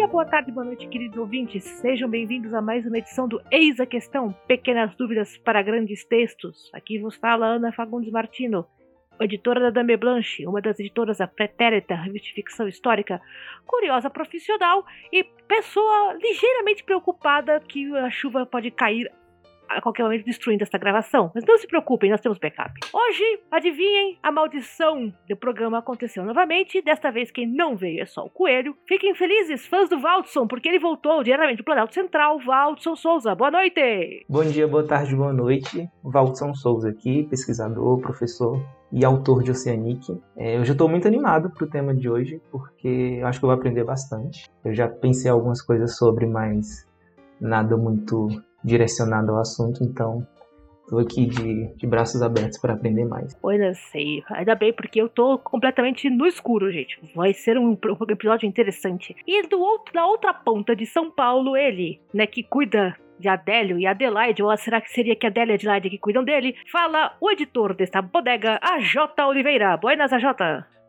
dia, boa tarde, boa noite, queridos ouvintes. Sejam bem-vindos a mais uma edição do Eis a Questão, pequenas dúvidas para grandes textos. Aqui vos fala Ana Fagundes Martino, editora da Dame Blanche, uma das editoras da Pretérita, revista de ficção histórica, curiosa profissional e pessoa ligeiramente preocupada que a chuva pode cair a qualquer momento destruindo esta gravação. Mas não se preocupem, nós temos backup. Hoje, adivinhem, a maldição do programa aconteceu novamente. Desta vez, quem não veio é só o Coelho. Fiquem felizes, fãs do Valdson, porque ele voltou diretamente do Planalto Central. Valdson Souza, boa noite! Bom dia, boa tarde, boa noite. Valdson Souza aqui, pesquisador, professor e autor de Oceanic. É, eu já estou muito animado para o tema de hoje, porque eu acho que eu vou aprender bastante. Eu já pensei algumas coisas sobre, mas nada muito direcionado ao assunto, então tô aqui de, de braços abertos para aprender mais. Pois eu sei, ainda bem porque eu tô completamente no escuro, gente. Vai ser um, um episódio interessante. E do outro, da outra ponta de São Paulo, ele, né, que cuida de Adélio e Adelaide, ou será que seria que Adélio e Adelaide que cuidam dele? Fala o editor desta bodega, AJ Oliveira. Buenas, AJ.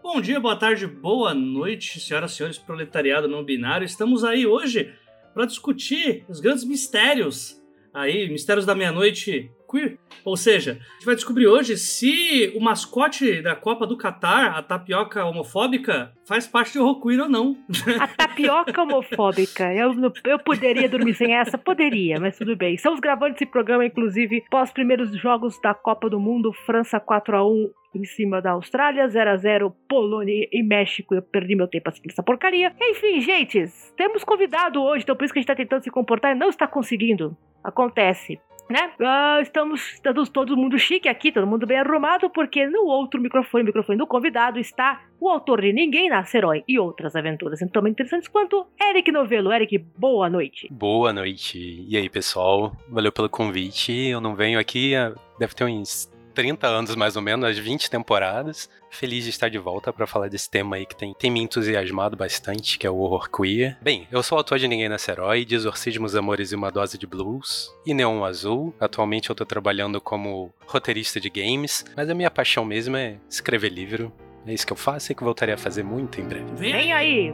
Bom dia, boa tarde, boa noite, senhoras e senhores proletariado não binário. Estamos aí hoje para discutir os grandes mistérios aí, Mistérios da Meia-Noite Queer. Ou seja, a gente vai descobrir hoje se o mascote da Copa do Catar, a tapioca homofóbica, faz parte do horror queer ou não. A tapioca homofóbica. Eu, eu poderia dormir sem essa? Poderia, mas tudo bem. Estamos gravando esse programa, inclusive, pós primeiros jogos da Copa do Mundo, França 4 a 1 em cima da Austrália, 0 a 0 Polônia e México. Eu perdi meu tempo assistindo essa porcaria. Enfim, gente, temos convidado hoje, então por isso que a gente tá tentando se comportar e não está conseguindo. Acontece. Né? Uh, estamos, estamos todo mundo chique aqui, todo mundo bem arrumado, porque no outro microfone, microfone do convidado, está o autor de Ninguém Nasce Herói e outras aventuras tão interessantes quanto Eric Novelo. Eric, boa noite. Boa noite. E aí, pessoal? Valeu pelo convite. Eu não venho aqui, deve ter uns 30 anos mais ou menos, as 20 temporadas. Feliz de estar de volta para falar desse tema aí que tem, tem me entusiasmado bastante, que é o horror queer. Bem, eu sou autor de Ninguém Nasce Herói, de Exorcismos, Amores e uma Dose de Blues, e Neon Azul. Atualmente eu tô trabalhando como roteirista de games, mas a minha paixão mesmo é escrever livro. É isso que eu faço e que voltarei a fazer muito em breve. Vem aí!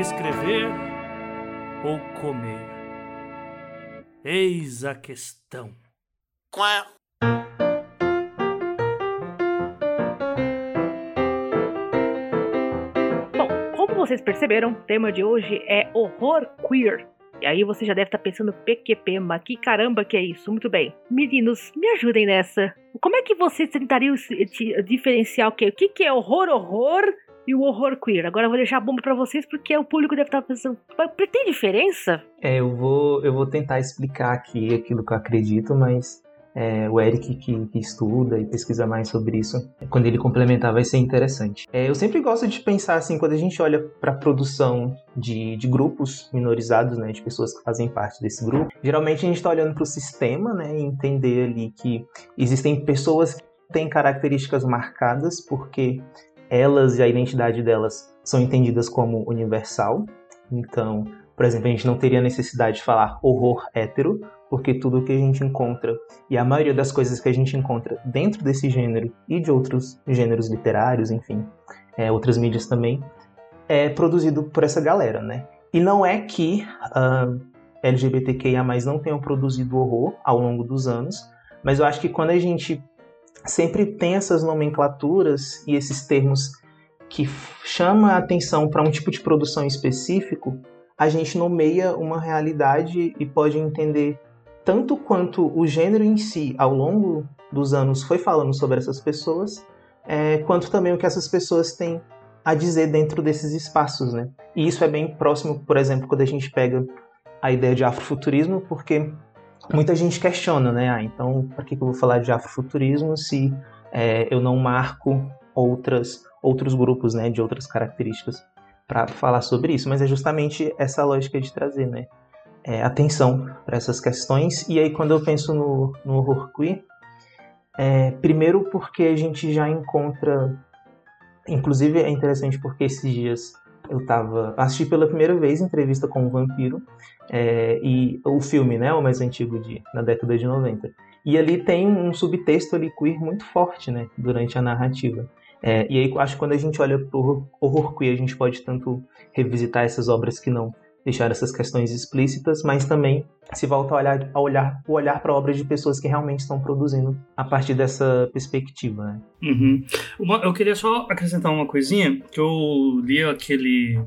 Escrever ou comer? Eis a questão. Quá. Bom, como vocês perceberam, o tema de hoje é horror queer. E aí você já deve estar pensando, PQP, mas que caramba que é isso? Muito bem. Meninos, me ajudem nessa. Como é que vocês tentariam diferenciar o quê? O que é horror, horror e o horror queer. Agora eu vou deixar a bomba para vocês porque o público deve estar pensando, tem diferença? É, eu vou, eu vou tentar explicar aqui aquilo que eu acredito, mas é, o Eric que, que, estuda e pesquisa mais sobre isso, quando ele complementar vai ser interessante. É, eu sempre gosto de pensar assim, quando a gente olha para produção de, de, grupos minorizados, né, de pessoas que fazem parte desse grupo, geralmente a gente está olhando para o sistema, né, e entender ali que existem pessoas que têm características marcadas porque elas e a identidade delas são entendidas como universal. Então, por exemplo, a gente não teria necessidade de falar horror hétero, porque tudo que a gente encontra e a maioria das coisas que a gente encontra dentro desse gênero e de outros gêneros literários, enfim, é, outras mídias também, é produzido por essa galera, né? E não é que uh, LGBTQIA+ não tenham produzido horror ao longo dos anos, mas eu acho que quando a gente sempre tem essas nomenclaturas e esses termos que chamam a atenção para um tipo de produção específico, a gente nomeia uma realidade e pode entender tanto quanto o gênero em si, ao longo dos anos, foi falando sobre essas pessoas, é, quanto também o que essas pessoas têm a dizer dentro desses espaços, né? E isso é bem próximo, por exemplo, quando a gente pega a ideia de afrofuturismo, porque muita gente questiona, né? Ah, então, para que eu vou falar de afrofuturismo se é, eu não marco outras, outros grupos, né, de outras características para falar sobre isso? Mas é justamente essa lógica de trazer, né? É, atenção para essas questões. E aí, quando eu penso no, no horror queer, é, primeiro porque a gente já encontra. Inclusive, é interessante porque esses dias eu tava. Assisti pela primeira vez entrevista com o vampiro. É, e o filme, né, o mais antigo de, na década de 90. E ali tem um subtexto ali queer muito forte, né, durante a narrativa. É, e aí acho que quando a gente olha para o horror queer, a gente pode tanto revisitar essas obras que não deixar essas questões explícitas, mas também se volta a olhar, a olhar, a olhar para obras de pessoas que realmente estão produzindo a partir dessa perspectiva. Né? Uhum. Uma, eu queria só acrescentar uma coisinha, que eu li aquele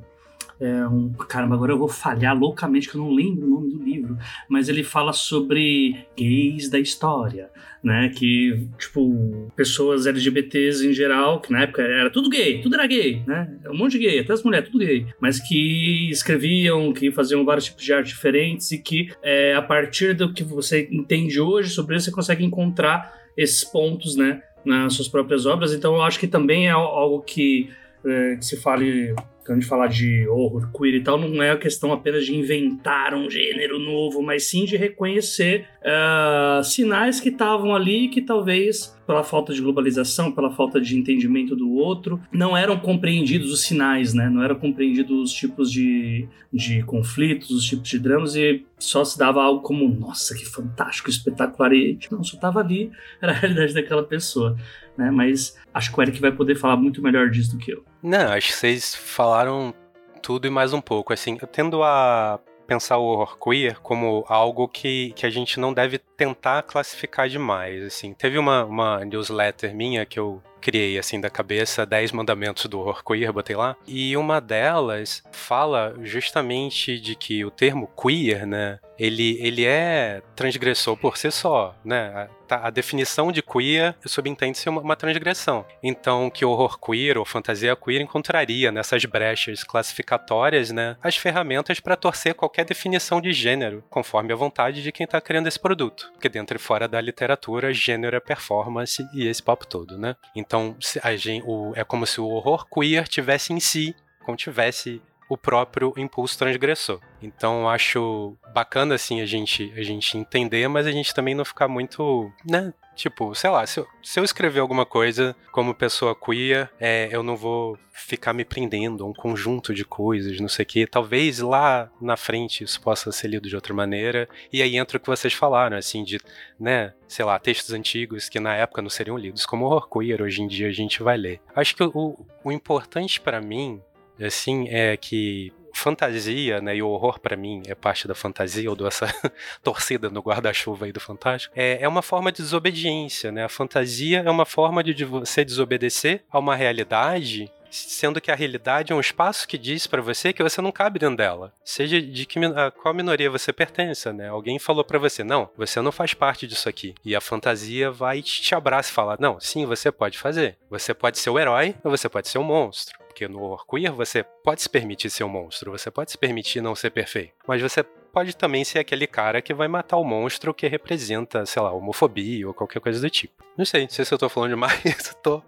é um, caramba, agora eu vou falhar loucamente que eu não lembro o nome do livro, mas ele fala sobre gays da história, né? Que, tipo, pessoas LGBTs em geral, que na época era tudo gay, tudo era gay, né? Um monte de gay, até as mulheres, tudo gay, mas que escreviam, que faziam vários tipos de arte diferentes e que é, a partir do que você entende hoje sobre isso, você consegue encontrar esses pontos, né? Nas suas próprias obras. Então eu acho que também é algo que, é, que se fale quando a gente fala de horror queer e tal, não é a questão apenas de inventar um gênero novo, mas sim de reconhecer uh, sinais que estavam ali que talvez pela falta de globalização, pela falta de entendimento do outro, não eram compreendidos os sinais, né? Não eram compreendidos os tipos de, de conflitos, os tipos de dramas e só se dava algo como, nossa, que fantástico, espetacular e não, só estava ali, era a realidade daquela pessoa, né? Mas acho que o Eric vai poder falar muito melhor disso do que eu. Não, acho que vocês falaram tudo e mais um pouco. Assim, eu tendo a pensar o horror queer como algo que, que a gente não deve tentar classificar demais. Assim, teve uma, uma newsletter minha que eu criei assim da cabeça 10 mandamentos do horror queer, botei lá. E uma delas fala justamente de que o termo queer, né, ele, ele é transgressor por si só, né? A, a definição de queer subentende-se uma, uma transgressão. Então, que horror queer ou fantasia queer encontraria nessas brechas classificatórias, né, as ferramentas para torcer qualquer definição de gênero, conforme a vontade de quem está criando esse produto. Porque dentro e fora da literatura, gênero é performance e esse papo todo, né? Então, a o, é como se o horror queer tivesse em si, como tivesse o próprio impulso transgressor. Então acho bacana assim a gente a gente entender, mas a gente também não ficar muito, né? Tipo, sei lá, se eu, se eu escrever alguma coisa como pessoa queer, é, eu não vou ficar me prendendo a um conjunto de coisas, não sei o quê. Talvez lá na frente isso possa ser lido de outra maneira. E aí entra o que vocês falaram, assim, de, né, sei lá, textos antigos que na época não seriam lidos como horror queer, hoje em dia a gente vai ler. Acho que o, o importante para mim assim, é que fantasia, né, e o horror para mim é parte da fantasia, ou dessa torcida no guarda-chuva aí do fantástico, é, é uma forma de desobediência, né? A fantasia é uma forma de você desobedecer a uma realidade sendo que a realidade é um espaço que diz para você que você não cabe dentro dela. Seja de que a qual minoria você pertence, né? Alguém falou para você, não, você não faz parte disso aqui. E a fantasia vai te, te abraça e fala, não, sim, você pode fazer. Você pode ser o herói ou você pode ser o monstro. Porque no queer você pode se permitir ser um monstro, você pode se permitir não ser perfeito. Mas você pode também ser aquele cara que vai matar o monstro que representa, sei lá, homofobia ou qualquer coisa do tipo. Não sei, não sei se eu tô falando demais, eu tô.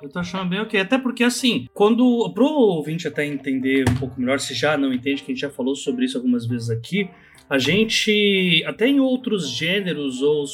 Eu tô achando bem ok. Até porque, assim, quando. Pro ouvinte até entender um pouco melhor, se já não entende, que a gente já falou sobre isso algumas vezes aqui. A gente, até em outros gêneros, ou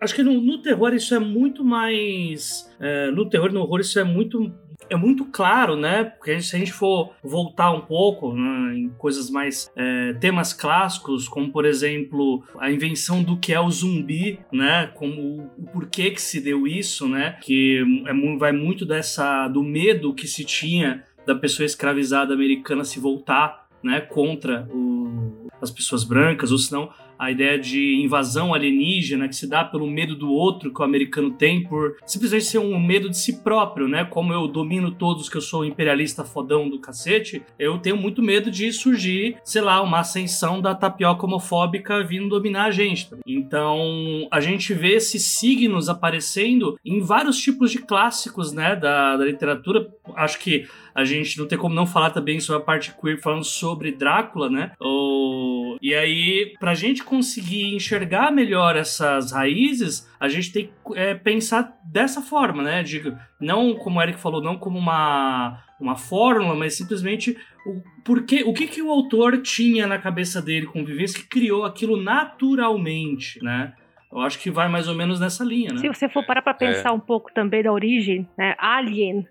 acho que no, no terror isso é muito mais. É, no terror e no horror isso é muito é muito claro, né? Porque se a gente for voltar um pouco né, em coisas mais é, temas clássicos, como por exemplo a invenção do que é o zumbi, né? Como o porquê que se deu isso, né? Que é, vai muito dessa do medo que se tinha da pessoa escravizada americana se voltar, né? Contra o, as pessoas brancas, ou senão a ideia de invasão alienígena que se dá pelo medo do outro que o americano tem por simplesmente ser um medo de si próprio, né? Como eu domino todos que eu sou imperialista fodão do cacete, eu tenho muito medo de surgir, sei lá, uma ascensão da tapioca homofóbica vindo dominar a gente. Então, a gente vê esses signos aparecendo em vários tipos de clássicos, né, da, da literatura. Acho que a gente não tem como não falar também sobre a parte queer falando sobre Drácula, né? O... E aí, pra gente conseguir enxergar melhor essas raízes, a gente tem que é, pensar dessa forma, né? De, não, como o Eric falou, não como uma, uma fórmula, mas simplesmente o, porque, o que, que o autor tinha na cabeça dele com vivência que criou aquilo naturalmente, né? Eu acho que vai mais ou menos nessa linha, né? Se você for parar pra pensar é. um pouco também da origem, né? Alien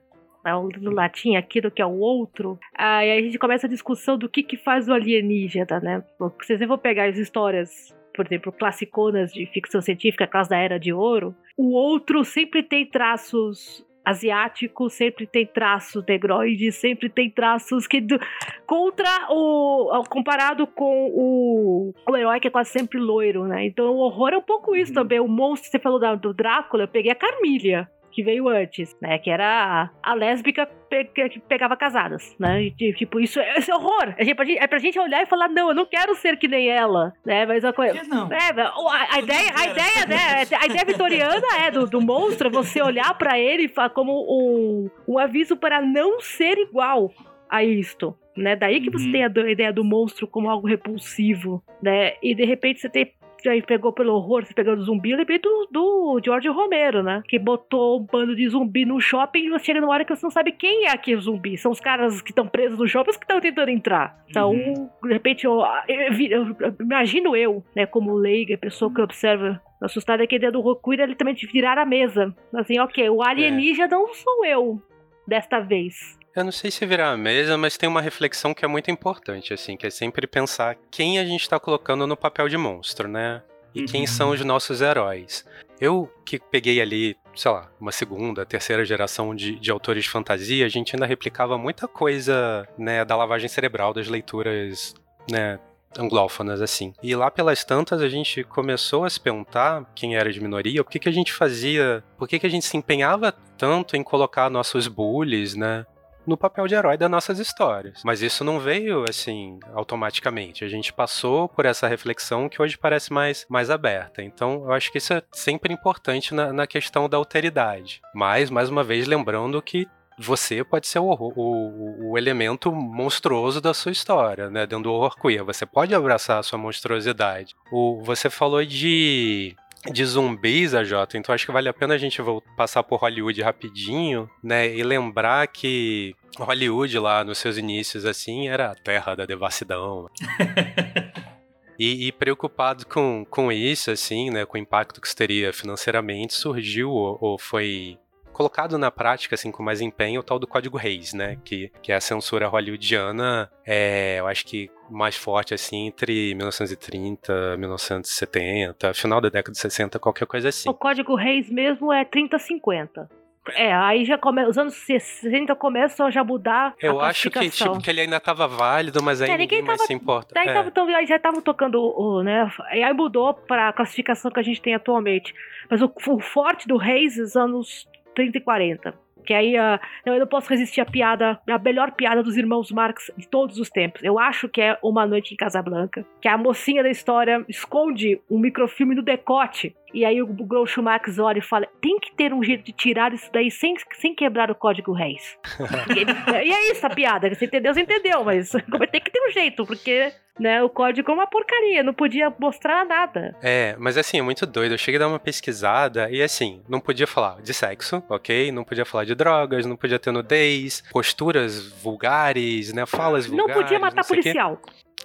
do latim, aquilo que é o outro, aí a gente começa a discussão do que que faz o alienígena, né? Porque se você for pegar as histórias por exemplo, classiconas de ficção científica, aquelas da Era de Ouro, o outro sempre tem traços asiáticos, sempre tem traços negroides, sempre tem traços que do, contra o comparado com o, o herói que é quase sempre loiro, né? Então o horror é um pouco isso uhum. também. O monstro, você falou da, do Drácula, eu peguei a Carmília que veio antes, né? Que era a, a lésbica que pegava casadas, né? E, tipo, isso é, esse é horror. É pra, gente, é pra gente olhar e falar, não, eu não quero ser que nem ela, né? Mas a coisa. Não. É, a, a ideia, a ideia, né? A ideia vitoriana é do, do monstro, você olhar para ele como um, um aviso para não ser igual a isto. Né? Daí que você uhum. tem a, a, ideia do monstro como algo repulsivo, né? E de repente você tem aí pegou pelo horror, se pegando zumbi, eu lembrei do, do George Romero, né? Que botou um bando de zumbi no shopping e você chega numa hora que você não sabe quem é aquele zumbi. São os caras que estão presos no shopping que estão tentando entrar. Então, uhum. de repente, eu, eu, eu, eu, imagino eu, né, como leiga, pessoa que observa assustada, é que a ideia do Rokuira ele também de virar a mesa. Assim, ok, o alienígena é. não sou eu desta vez. Eu não sei se virar a mesa, mas tem uma reflexão que é muito importante, assim, que é sempre pensar quem a gente está colocando no papel de monstro, né? E uhum. quem são os nossos heróis. Eu que peguei ali, sei lá, uma segunda, terceira geração de, de autores de fantasia, a gente ainda replicava muita coisa, né, da lavagem cerebral, das leituras, né, anglófonas, assim. E lá pelas tantas a gente começou a se perguntar, quem era de minoria, por que, que a gente fazia, por que, que a gente se empenhava tanto em colocar nossos bullies, né, no papel de herói das nossas histórias. Mas isso não veio assim automaticamente. A gente passou por essa reflexão que hoje parece mais, mais aberta. Então, eu acho que isso é sempre importante na, na questão da alteridade. Mas, mais uma vez, lembrando que você pode ser o, o, o, elemento monstruoso da sua história, né? Dentro do horror queer. Você pode abraçar a sua monstruosidade. O, você falou de de zumbis, a Jota, então acho que vale a pena a gente passar por Hollywood rapidinho, né, e lembrar que Hollywood lá nos seus inícios, assim, era a terra da devassidão. E, e, preocupado com, com isso, assim, né, com o impacto que isso teria financeiramente, surgiu ou, ou, foi colocado na prática, assim, com mais empenho, o tal do Código Reis, né, que, que é a censura hollywoodiana, é, eu acho que mais forte, assim, entre 1930 1970, final da década de 60, qualquer coisa assim. O Código Reis mesmo é 30-50. É, aí já come... os anos 60 começam a já mudar Eu acho que, tipo, que ele ainda estava válido, mas aí é, ninguém, ninguém mais tava, se importa. Aí, é. tava, então, aí já estavam tocando, o, né, e aí mudou para a classificação que a gente tem atualmente. Mas o, o forte do Reis, os anos 30 e 40. Que aí uh, eu não posso resistir à piada, a melhor piada dos irmãos Marx de todos os tempos. Eu acho que é Uma Noite em Casablanca, que a mocinha da história esconde um microfilme no decote e aí o Groucho Max olha e fala: tem que ter um jeito de tirar isso daí sem, sem quebrar o código reis. e, é isso a piada. Você entendeu? Você entendeu, mas tem que ter um jeito, porque né, o código é uma porcaria, não podia mostrar nada. É, mas assim, é muito doido. Eu cheguei a dar uma pesquisada e assim, não podia falar de sexo, ok? Não podia falar de drogas, não podia ter nudez, posturas vulgares, né? Falas vulgares. Não podia matar policial.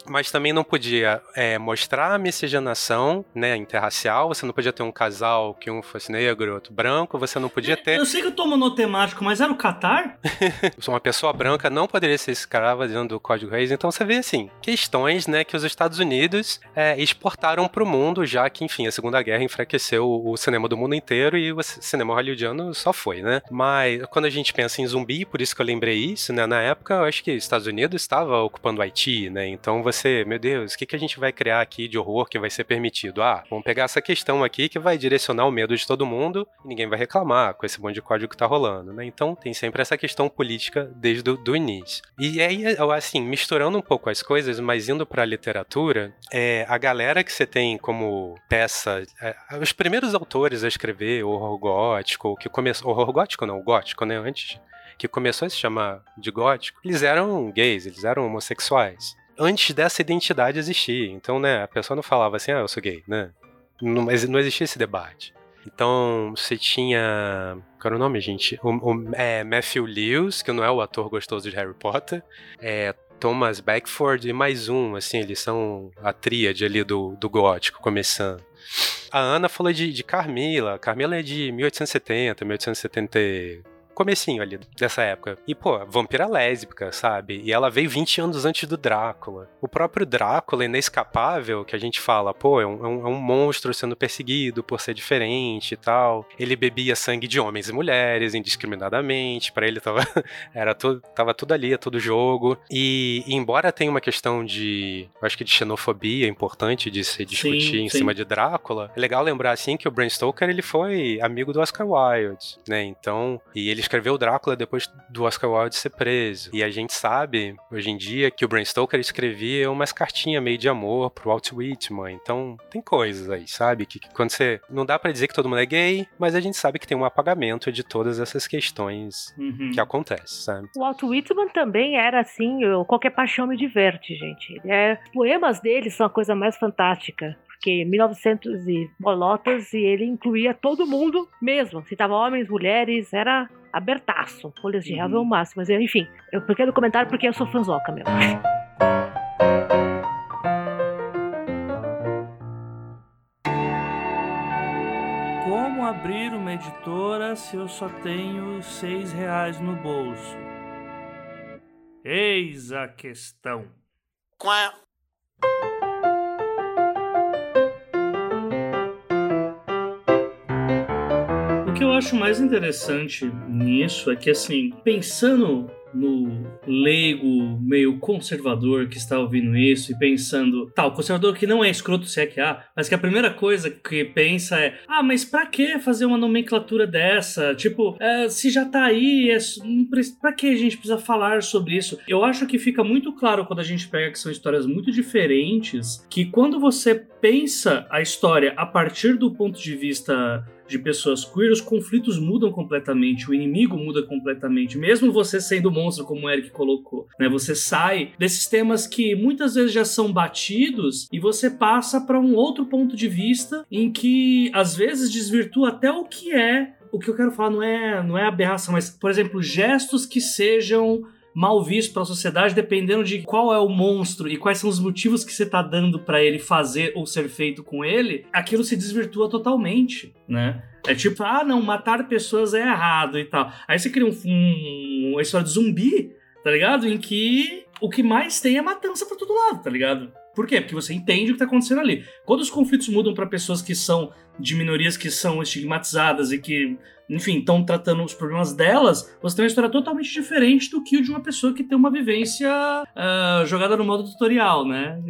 Mas também não podia é, mostrar a miscigenação, né, interracial. Você não podia ter um casal que um fosse negro, outro branco. Você não podia ter. Eu sei que eu tô monotemático, mas era o Catar? uma pessoa branca não poderia ser escrava dentro do Código Reis. Então você vê assim questões, né, que os Estados Unidos é, exportaram para o mundo, já que, enfim, a Segunda Guerra enfraqueceu o cinema do mundo inteiro e o cinema hollywoodiano só foi, né? Mas quando a gente pensa em zumbi, por isso que eu lembrei isso, né? Na época, eu acho que os Estados Unidos estava ocupando o Haiti, né? Então você, meu Deus, o que, que a gente vai criar aqui de horror que vai ser permitido? Ah, vamos pegar essa questão aqui que vai direcionar o medo de todo mundo e ninguém vai reclamar com esse monte de código que tá rolando, né? Então tem sempre essa questão política desde o início. E aí, assim, misturando um pouco as coisas, mas indo pra literatura, é, a galera que você tem como peça, é, os primeiros autores a escrever horror gótico, que começou, horror gótico não, gótico, né, antes que começou a se chamar de gótico, eles eram gays, eles eram homossexuais antes dessa identidade existir. Então, né, a pessoa não falava assim, ah, eu sou gay, né? Não, não existia esse debate. Então, você tinha. Qual era o nome, gente? O, o é, Matthew Lewis, que não é o ator gostoso de Harry Potter. É, Thomas Beckford e mais um, assim, eles são a tríade ali do, do gótico, começando. A Ana falou de, de Carmila. Carmila é de 1870, 1874 comecinho ali dessa época. E, pô, vampira lésbica, sabe? E ela veio 20 anos antes do Drácula. O próprio Drácula, inescapável, que a gente fala, pô, é um, é um é monstro sendo perseguido por ser diferente e tal. Ele bebia sangue de homens e mulheres indiscriminadamente, para ele tava, era tudo, tava tudo ali, é tudo jogo. E, e, embora tenha uma questão de, acho que de xenofobia importante de se discutir sim, em sim. cima de Drácula, é legal lembrar assim que o Bram Stoker ele foi amigo do Oscar Wilde, né? Então, e ele escreveu Drácula depois do Oscar Wilde ser preso. E a gente sabe hoje em dia que o Bram Stoker escrevia umas cartinhas meio de amor pro Walt Whitman. Então, tem coisas aí, sabe? Que, que quando você não dá para dizer que todo mundo é gay, mas a gente sabe que tem um apagamento de todas essas questões uhum. que acontecem, sabe? O Walt Whitman também era assim, qualquer paixão me diverte, gente. É, os poemas dele são a coisa mais fantástica porque 1900 e bolotas e ele incluía todo mundo mesmo. Citava homens, mulheres, era abertaço. Folhas de réu é o máximo. Mas enfim, eu pequeno comentário porque eu sou fanzoca mesmo. Como abrir uma editora se eu só tenho seis reais no bolso? Eis a questão. Quá. Que eu acho mais interessante nisso é que, assim, pensando no leigo meio conservador que está ouvindo isso e pensando, tá, o conservador que não é escroto se é que há, mas que a primeira coisa que pensa é, ah, mas pra que fazer uma nomenclatura dessa? Tipo, é, se já tá aí, é, pra que a gente precisa falar sobre isso? Eu acho que fica muito claro quando a gente pega que são histórias muito diferentes, que quando você pensa a história a partir do ponto de vista de pessoas queer, os conflitos mudam completamente, o inimigo muda completamente, mesmo você sendo monstro, como o Eric colocou, né? Você sai desses temas que muitas vezes já são batidos e você passa para um outro ponto de vista em que às vezes desvirtua até o que é. O que eu quero falar não é, não é aberração, mas, por exemplo, gestos que sejam mal visto para a sociedade, dependendo de qual é o monstro e quais são os motivos que você tá dando para ele fazer ou ser feito com ele, aquilo se desvirtua totalmente, né? É tipo, ah, não, matar pessoas é errado e tal. Aí você cria um, um, uma história de zumbi, tá ligado? Em que o que mais tem é matança pra todo lado, tá ligado? Por quê? Porque você entende o que tá acontecendo ali. Quando os conflitos mudam para pessoas que são de minorias que são estigmatizadas e que, enfim, estão tratando os problemas delas, você tem uma história totalmente diferente do que o de uma pessoa que tem uma vivência uh, jogada no modo tutorial, né?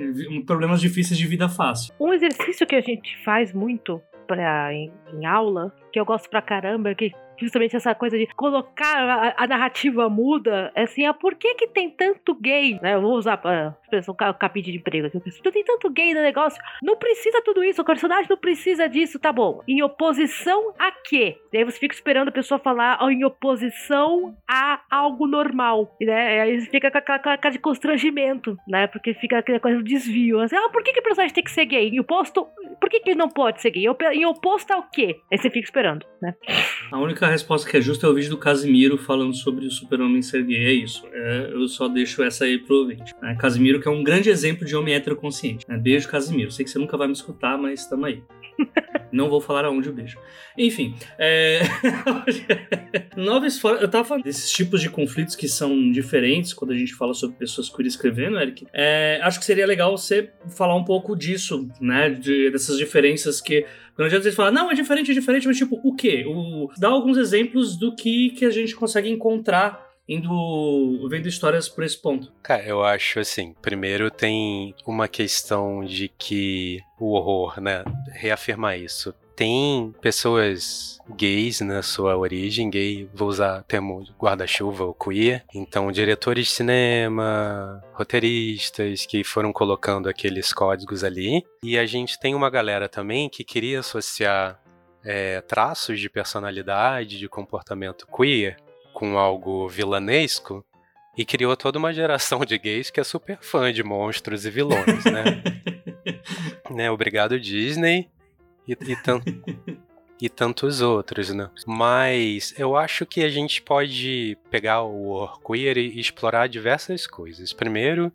Problemas difíceis de vida fácil. Um exercício que a gente faz muito pra, em, em aula, que eu gosto pra caramba, que justamente essa coisa de colocar a, a narrativa muda, é assim, ah, por que que tem tanto gay, né? Eu vou usar a expressão capítulo de emprego aqui, eu tem tanto gay no negócio, não precisa tudo isso, o personagem não precisa disso, tá bom. Em oposição a quê? E aí você fica esperando a pessoa falar oh, em oposição a algo normal, né? E aí fica com aquela cara de constrangimento, né? Porque fica aquela coisa do desvio, assim, ah, por que que o personagem tem que ser gay? Em oposto, por que que ele não pode ser gay? Em oposto ao quê? Aí você fica esperando, né? A única resposta que é justa é o vídeo do Casimiro falando sobre o super-homem ser gay. É isso. É, eu só deixo essa aí pro ouvinte. É, Casimiro, que é um grande exemplo de homem heteroconsciente. É, beijo, Casimiro. Sei que você nunca vai me escutar, mas tamo aí. Não vou falar aonde o beijo. Enfim, é... novas formas. Eu tava falando desses tipos de conflitos que são diferentes quando a gente fala sobre pessoas queer escrevendo, Eric. É... Acho que seria legal você falar um pouco disso, né? De, dessas diferenças que. Quando a gente fala, não, é diferente, é diferente, mas tipo, o quê? O... Dá alguns exemplos do que, que a gente consegue encontrar indo vendo histórias por esse ponto? Cara, eu acho assim, primeiro tem uma questão de que o horror, né, reafirmar isso. Tem pessoas gays na sua origem, gay, vou usar o termo guarda-chuva ou queer. Então, diretores de cinema, roteiristas que foram colocando aqueles códigos ali. E a gente tem uma galera também que queria associar é, traços de personalidade, de comportamento queer com algo vilanesco e criou toda uma geração de gays que é super fã de monstros e vilões, né? né? Obrigado, Disney. E, e, tan e tantos outros, né? Mas eu acho que a gente pode pegar o queer e explorar diversas coisas. Primeiro,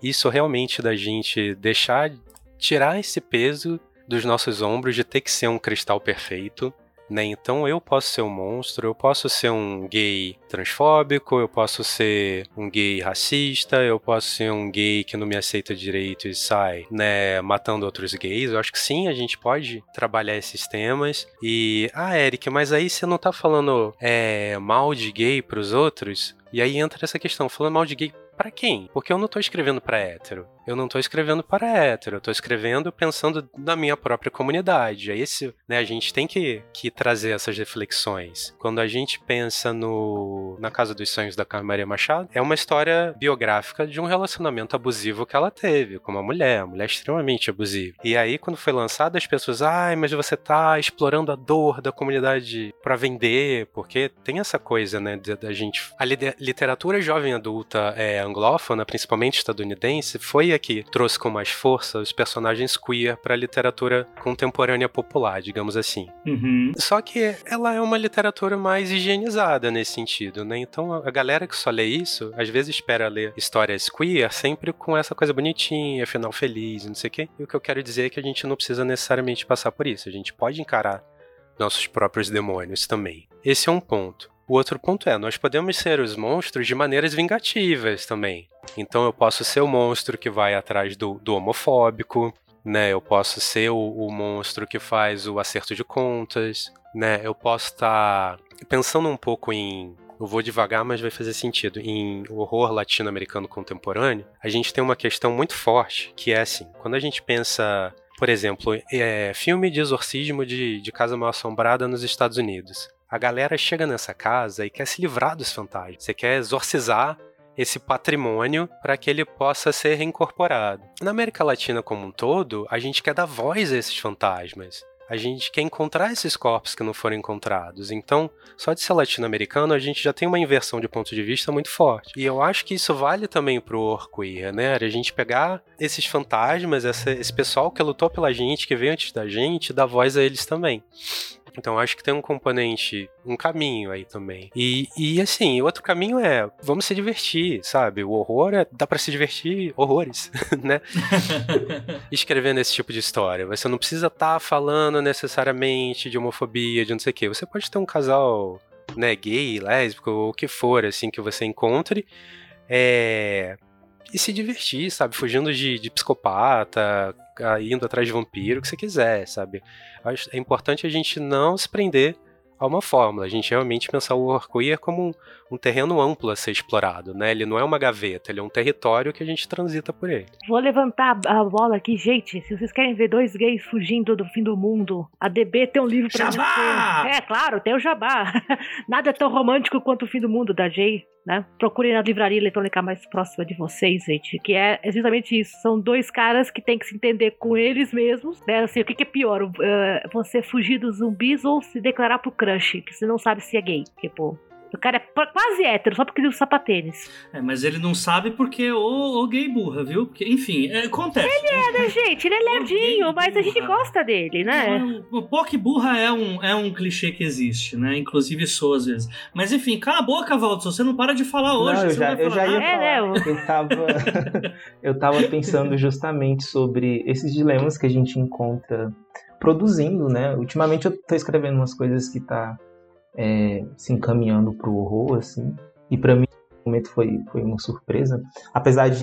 isso realmente da gente deixar, tirar esse peso dos nossos ombros de ter que ser um cristal perfeito né? Então eu posso ser um monstro, eu posso ser um gay transfóbico, eu posso ser um gay racista, eu posso ser um gay que não me aceita direito e sai, né, matando outros gays. Eu acho que sim, a gente pode trabalhar esses temas. E, ah, Eric, mas aí você não tá falando é, mal de gay pros outros? E aí entra essa questão, falando mal de gay para quem? Porque eu não tô escrevendo para hétero. Eu não tô escrevendo para hétero. Eu tô escrevendo pensando na minha própria comunidade. É esse, né? A gente tem que, que trazer essas reflexões. Quando a gente pensa no na Casa dos Sonhos da Carmen Maria Machado, é uma história biográfica de um relacionamento abusivo que ela teve com uma mulher, uma mulher extremamente abusiva. E aí, quando foi lançada, as pessoas, ai, mas você tá explorando a dor da comunidade para vender, porque tem essa coisa, né, da gente. A literatura jovem adulta é anglófona, principalmente estadunidense, foi que trouxe com mais força os personagens queer para a literatura contemporânea popular, digamos assim. Uhum. Só que ela é uma literatura mais higienizada nesse sentido, né? Então a galera que só lê isso, às vezes espera ler histórias queer sempre com essa coisa bonitinha, final feliz, não sei o quê. E o que eu quero dizer é que a gente não precisa necessariamente passar por isso. A gente pode encarar nossos próprios demônios também. Esse é um ponto. O outro ponto é, nós podemos ser os monstros de maneiras vingativas também. Então eu posso ser o monstro que vai atrás do, do homofóbico, né? Eu posso ser o, o, monstro que faz o acerto de contas, né? Eu posso estar tá pensando um pouco em eu vou devagar, mas vai fazer sentido. Em horror latino-americano contemporâneo, a gente tem uma questão muito forte, que é assim, quando a gente pensa, por exemplo, é, filme de exorcismo de, de Casa Mal Assombrada nos Estados Unidos a galera chega nessa casa e quer se livrar dos fantasmas. Você quer exorcizar esse patrimônio para que ele possa ser reincorporado. Na América Latina como um todo, a gente quer dar voz a esses fantasmas. A gente quer encontrar esses corpos que não foram encontrados. Então, só de ser latino-americano, a gente já tem uma inversão de ponto de vista muito forte. E eu acho que isso vale também pro Orqueer, né? A gente pegar esses fantasmas, esse pessoal que lutou pela gente, que veio antes da gente, dar voz a eles também. Então acho que tem um componente, um caminho aí também. E, e assim, outro caminho é vamos se divertir, sabe? O horror é, dá para se divertir horrores, né? Escrevendo esse tipo de história. Você não precisa estar tá falando necessariamente de homofobia, de não sei o quê. Você pode ter um casal, né, gay, lésbico, ou o que for, assim, que você encontre. É, e se divertir, sabe? Fugindo de, de psicopata, indo atrás de vampiro, o que você quiser, sabe? É importante a gente não se prender a uma fórmula. A gente realmente pensar o Orqueer como um, terreno amplo a ser explorado, né? Ele não é uma gaveta, ele é um território que a gente transita por ele. Vou levantar a bola aqui, gente. Se vocês querem ver dois gays fugindo do fim do mundo, a DB tem um livro pra Jabá! você. É, claro, tem o Jabá. Nada é tão romântico quanto o fim do mundo, da Jay. Né? Procurem na livraria eletrônica mais próxima de vocês, gente. Que é exatamente isso. São dois caras que têm que se entender com eles mesmos. Né? Assim, o que, que é pior? Uh, você fugir dos zumbis ou se declarar pro crush, que você não sabe se é gay. Tipo, o cara é quase hétero, só porque ele usa sapatênis. É, mas ele não sabe porque o, o gay burra, viu? Porque, enfim, é, acontece. Ele é, né, gente? Ele é lerdinho, mas a gente gosta dele, né? O, o POC burra é um, é um clichê que existe, né? Inclusive sou às vezes. Mas enfim, cala a boca, Valdo. Você não para de falar hoje. Não, eu, já, eu já ia falar. É, né? Eu tava, eu tava pensando justamente sobre esses dilemas que a gente encontra produzindo, né? Ultimamente eu tô escrevendo umas coisas que tá é, se encaminhando para o horror, assim. E para mim, o momento foi, foi uma surpresa. Apesar de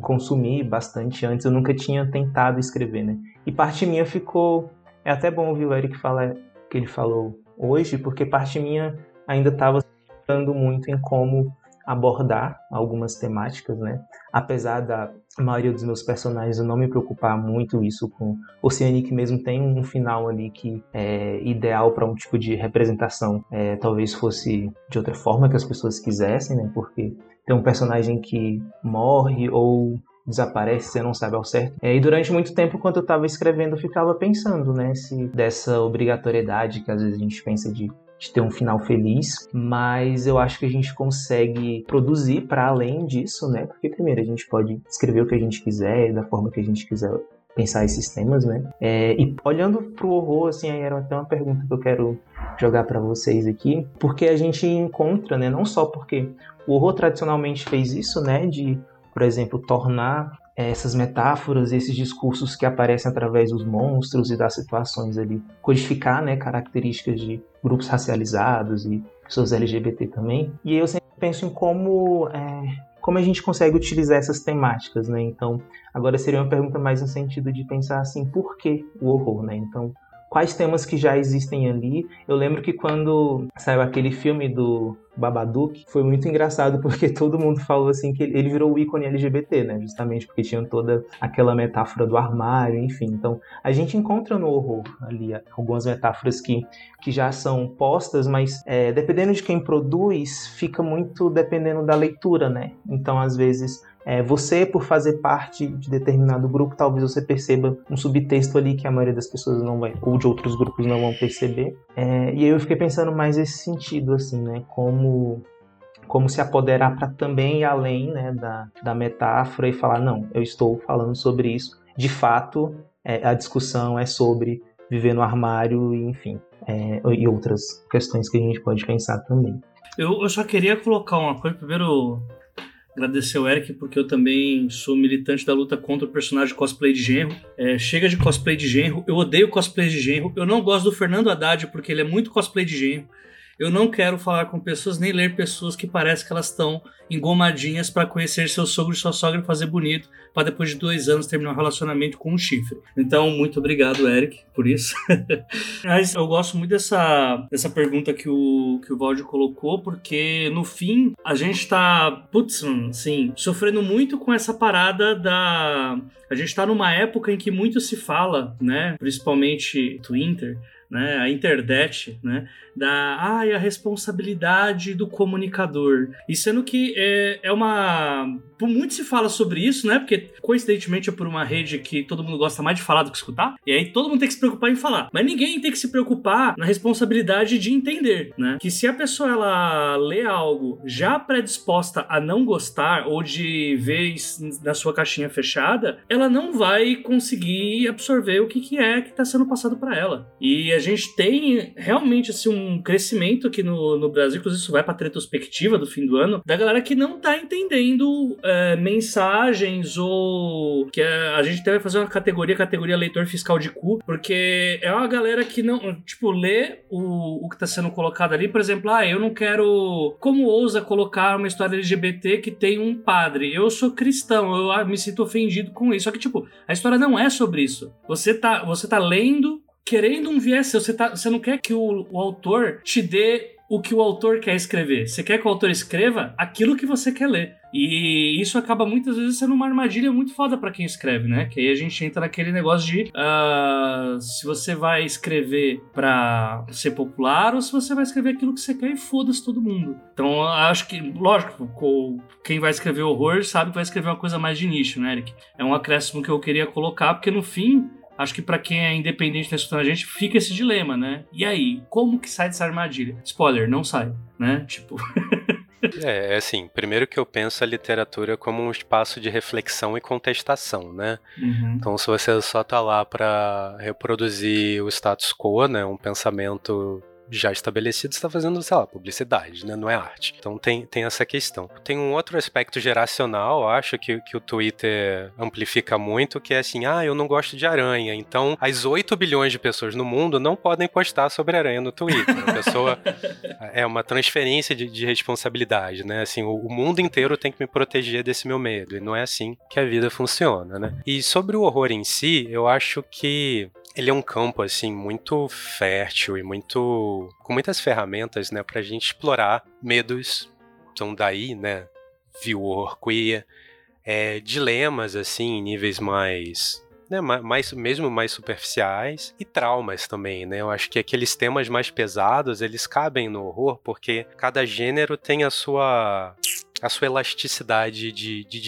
consumir bastante antes, eu nunca tinha tentado escrever, né? E parte minha ficou... É até bom ouvir o Eric falar que ele falou hoje, porque parte minha ainda estava pensando muito em como abordar algumas temáticas, né? Apesar da maioria dos meus personagens eu não me preocupar muito isso com Oceanic mesmo tem um final ali que é ideal para um tipo de representação. É, talvez fosse de outra forma que as pessoas quisessem, né? Porque tem um personagem que morre ou desaparece, você não sabe ao certo. É, e durante muito tempo, quando eu estava escrevendo, eu ficava pensando, né, se dessa obrigatoriedade que às vezes a gente pensa de de ter um final feliz, mas eu acho que a gente consegue produzir para além disso, né? Porque primeiro a gente pode escrever o que a gente quiser, da forma que a gente quiser pensar esses temas, né? É, e olhando pro horror, assim, era até uma pergunta que eu quero jogar para vocês aqui, porque a gente encontra, né? Não só porque o horror tradicionalmente fez isso, né? De, por exemplo, tornar essas metáforas, esses discursos que aparecem através dos monstros e das situações ali, codificar né, características de grupos racializados e pessoas LGBT também. E eu sempre penso em como é, como a gente consegue utilizar essas temáticas, né? Então, agora seria uma pergunta mais no sentido de pensar assim, por que o horror, né? Então, quais temas que já existem ali. Eu lembro que quando saiu aquele filme do Babadook, foi muito engraçado porque todo mundo falou assim que ele virou o ícone LGBT, né? Justamente porque tinha toda aquela metáfora do armário, enfim. Então, a gente encontra no horror ali algumas metáforas que, que já são postas, mas é, dependendo de quem produz, fica muito dependendo da leitura, né? Então, às vezes, é, você, por fazer parte de determinado grupo, talvez você perceba um subtexto ali que a maioria das pessoas não vai, ou de outros grupos não vão perceber. É, e aí eu fiquei pensando mais nesse sentido, assim, né? Como como se apoderar para também ir além né, da, da metáfora e falar, não, eu estou falando sobre isso. De fato, é, a discussão é sobre viver no armário, enfim, é, e outras questões que a gente pode pensar também. Eu, eu só queria colocar uma coisa, primeiro agradecer o Eric, porque eu também sou militante da luta contra o personagem cosplay de genro. É, chega de cosplay de genro, eu odeio cosplay de genro. Eu não gosto do Fernando Haddad porque ele é muito cosplay de genro. Eu não quero falar com pessoas nem ler pessoas que parece que elas estão engomadinhas para conhecer seu sogro e sua sogra e fazer bonito, para depois de dois anos terminar um relacionamento com um chifre. Então, muito obrigado, Eric, por isso. Mas eu gosto muito dessa, dessa pergunta que o, que o Valdir colocou, porque no fim a gente tá, putz, assim, sofrendo muito com essa parada da. A gente tá numa época em que muito se fala, né? Principalmente Twitter né, a internet, né, da ai, a responsabilidade do comunicador. E sendo que é, é uma. Por muito se fala sobre isso, né? Porque coincidentemente é por uma rede que todo mundo gosta mais de falar do que escutar. E aí todo mundo tem que se preocupar em falar. Mas ninguém tem que se preocupar na responsabilidade de entender, né? Que se a pessoa ela lê algo já predisposta a não gostar ou de ver na sua caixinha fechada, ela não vai conseguir absorver o que, que é que está sendo passado para ela. E a gente tem realmente assim, um crescimento aqui no, no Brasil, inclusive isso vai para a retrospectiva do fim do ano, da galera que não tá entendendo é, mensagens ou que a, a gente deve fazer uma categoria, categoria leitor fiscal de cu, porque é uma galera que não, tipo, lê o, o que tá sendo colocado ali, por exemplo, ah, eu não quero, como ousa colocar uma história LGBT que tem um padre? Eu sou cristão, eu ah, me sinto ofendido com isso. Só que, tipo, a história não é sobre isso. Você tá, você tá lendo querendo um viés seu. Você, tá, você não quer que o, o autor te dê o que o autor quer escrever. Você quer que o autor escreva aquilo que você quer ler. E isso acaba muitas vezes sendo uma armadilha muito foda para quem escreve, né? Que aí a gente entra naquele negócio de uh, se você vai escrever para ser popular ou se você vai escrever aquilo que você quer e foda-se todo mundo. Então acho que, lógico, quem vai escrever horror sabe que vai escrever uma coisa mais de nicho, né, Eric? É um acréscimo que eu queria colocar, porque no fim acho que para quem é independente tá escutando a gente, fica esse dilema, né? E aí, como que sai dessa armadilha? Spoiler, não sai, né? Tipo. É, é, assim, primeiro que eu penso a literatura como um espaço de reflexão e contestação, né? Uhum. Então, se você só tá lá para reproduzir o status quo, né, um pensamento já estabelecido, está fazendo, sei lá, publicidade, né? Não é arte. Então tem, tem essa questão. Tem um outro aspecto geracional, acho que, que o Twitter amplifica muito, que é assim, ah, eu não gosto de aranha. Então, as 8 bilhões de pessoas no mundo não podem postar sobre aranha no Twitter. A pessoa é uma transferência de, de responsabilidade, né? Assim, o, o mundo inteiro tem que me proteger desse meu medo. E não é assim que a vida funciona, né? E sobre o horror em si, eu acho que ele é um campo assim muito fértil e muito com muitas ferramentas, né, para a gente explorar medos. Então daí, né, horror queer, é, dilemas assim, em níveis mais né, mais, mesmo mais superficiais e traumas também, né? Eu acho que aqueles temas mais pesados, eles cabem no horror porque cada gênero tem a sua a sua elasticidade de, de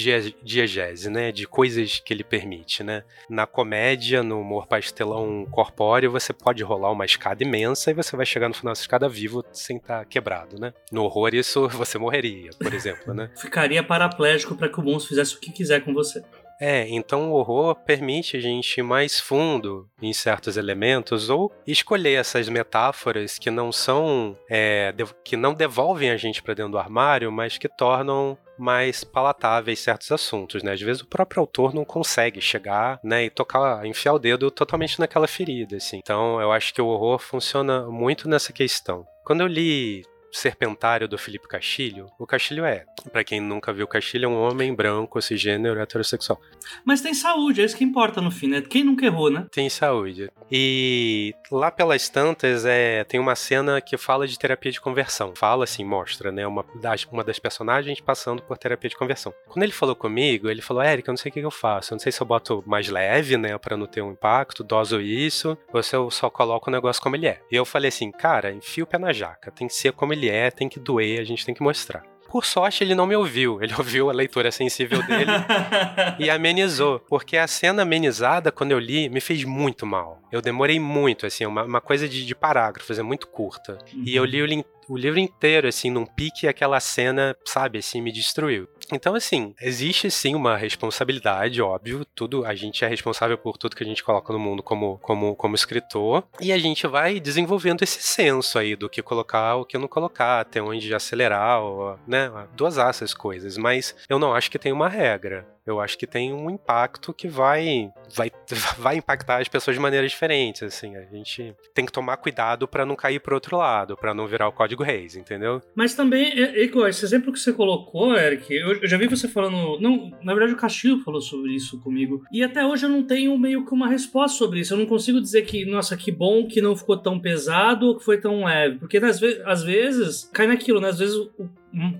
diegese, né? De coisas que ele permite, né? Na comédia, no humor pastelão corpóreo, você pode rolar uma escada imensa e você vai chegar no final dessa escada vivo sem estar tá quebrado, né? No horror, isso você morreria, por exemplo, né? Ficaria paraplégico para que o monstro fizesse o que quiser com você. É, então o horror permite a gente ir mais fundo em certos elementos ou escolher essas metáforas que não são, é, que não devolvem a gente para dentro do armário, mas que tornam mais palatáveis certos assuntos, né? Às vezes o próprio autor não consegue chegar, né, e tocar, enfiar o dedo totalmente naquela ferida, assim. Então, eu acho que o horror funciona muito nessa questão. Quando eu li Serpentário do Felipe Castilho, o Castilho é, para quem nunca viu Castilho, é um homem branco, cisgênero, heterossexual. Mas tem saúde, é isso que importa no fim, né? Quem nunca errou, né? Tem saúde. E lá pelas tantas, é, tem uma cena que fala de terapia de conversão. Fala assim, mostra, né? Uma das, uma das personagens passando por terapia de conversão. Quando ele falou comigo, ele falou: Eric, eu não sei o que eu faço. Eu não sei se eu boto mais leve, né? Pra não ter um impacto, doso isso, ou se eu só coloco o negócio como ele é. E eu falei assim, cara, enfia o pé na jaca. Tem que ser como ele é, tem que doer, a gente tem que mostrar. Por sorte, ele não me ouviu. Ele ouviu a leitura sensível dele e amenizou. Porque a cena amenizada, quando eu li, me fez muito mal. Eu demorei muito, assim, uma, uma coisa de, de parágrafos, é muito curta. Uhum. E eu li o, o livro inteiro, assim, num pique, aquela cena, sabe, assim, me destruiu. Então, assim, existe sim uma responsabilidade, óbvio, tudo, a gente é responsável por tudo que a gente coloca no mundo como, como, como escritor, e a gente vai desenvolvendo esse senso aí do que colocar, o que não colocar, até onde acelerar, ou, né, dosar essas coisas, mas eu não acho que tem uma regra eu acho que tem um impacto que vai, vai, vai impactar as pessoas de maneiras diferentes, assim. A gente tem que tomar cuidado para não cair pro outro lado, para não virar o código Reis, entendeu? Mas também, igual, esse exemplo que você colocou, Eric, eu, eu já vi você falando. Não, na verdade, o Castilho falou sobre isso comigo. E até hoje eu não tenho meio que uma resposta sobre isso. Eu não consigo dizer que, nossa, que bom que não ficou tão pesado ou que foi tão leve. Porque às vezes, às vezes cai naquilo, né? Às vezes o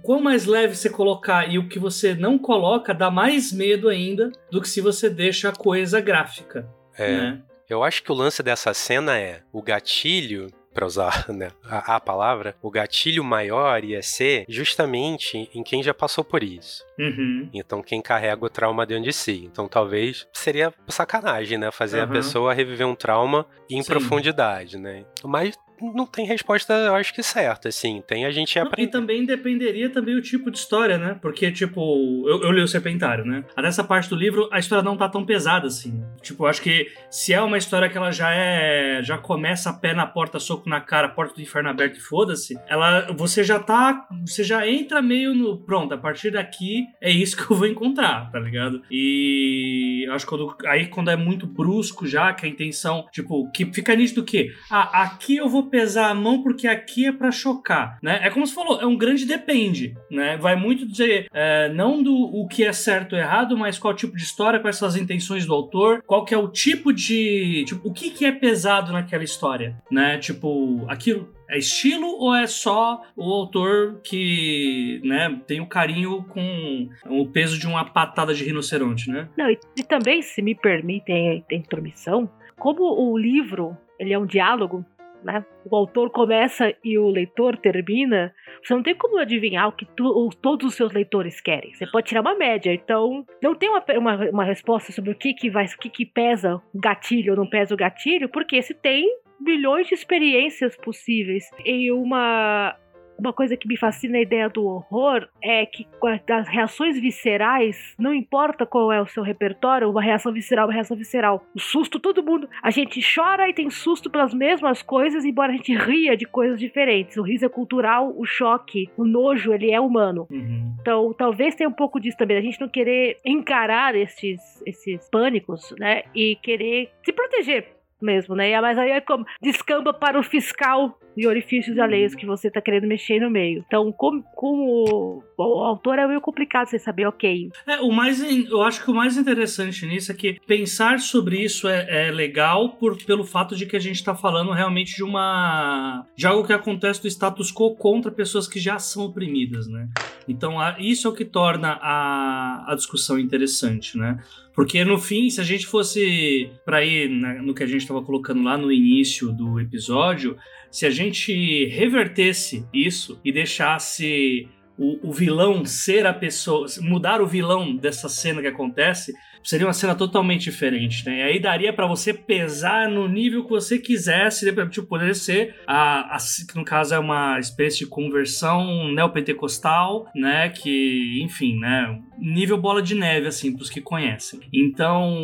quanto mais leve você colocar e o que você não coloca dá mais medo ainda do que se você deixa a coisa gráfica. É. Né? Eu acho que o lance dessa cena é o gatilho para usar né, a, a, palavra, o gatilho maior ia ser justamente em quem já passou por isso. Uhum. Então, quem carrega o trauma dentro de si. Então, talvez seria sacanagem, né? Fazer uhum. a pessoa reviver um trauma em Sim. profundidade, né? Mas não tem resposta, eu acho que certa, assim. Tem a gente aprender. E também dependeria também o tipo de história, né? Porque, tipo, eu, eu li o Serpentário, né? Até essa parte do livro, a história não tá tão pesada assim. Né? Tipo, eu acho que se é uma história que ela já é. já começa pé na porta, soco na cara, porta do inferno aberto e foda-se, ela. Você já tá. Você já entra meio no. Pronto, a partir daqui é isso que eu vou encontrar, tá ligado? E acho que quando, aí quando é muito brusco já, que a intenção, tipo, que fica nítido que, ah, aqui eu vou pesar a mão porque aqui é para chocar, né? É como você falou, é um grande depende, né? Vai muito dizer, é, não do o que é certo ou errado, mas qual tipo de história, quais são as intenções do autor, qual que é o tipo de... Tipo, o que que é pesado naquela história, né? Tipo, aquilo é estilo ou é só o autor que, né, tem o carinho com o peso de uma patada de rinoceronte, né? Não, e, e também, se me permitem a intromissão, como o livro ele é um diálogo, né? O autor começa e o leitor termina. Você não tem como adivinhar o que tu, todos os seus leitores querem. Você pode tirar uma média. Então, não tem uma, uma, uma resposta sobre o que que vai, o que que pesa o gatilho ou não pesa o gatilho, porque se tem milhões de experiências possíveis e uma uma coisa que me fascina a ideia do horror é que das reações viscerais, não importa qual é o seu repertório, uma reação visceral, uma reação visceral. O susto, todo mundo. A gente chora e tem susto pelas mesmas coisas, embora a gente ria de coisas diferentes. O riso é cultural, o choque, o nojo, ele é humano. Uhum. Então, talvez tenha um pouco disso também. A gente não querer encarar esses, esses pânicos, né? E querer se proteger mesmo, né? Mas aí é como descamba para o fiscal de orifícios alheios que você tá querendo mexer no meio. Então, como, como o, autor é meio complicado você saber, ok. É, o mais, eu acho que o mais interessante nisso é que pensar sobre isso é, é legal por, pelo fato de que a gente tá falando realmente de uma. de algo que acontece do status quo contra pessoas que já são oprimidas, né? Então, a, isso é o que torna a, a discussão interessante, né? Porque no fim, se a gente fosse para ir no que a gente estava colocando lá no início do episódio, se a gente revertesse isso e deixasse o, o, vilão ser a pessoa, mudar o vilão dessa cena que acontece, seria uma cena totalmente diferente, né? E aí daria para você pesar no nível que você quisesse, né? tipo, poderia ser a, a, no caso é uma espécie de conversão neopentecostal, né? Que, enfim, né? Nível bola de neve, assim, pros que conhecem. Então,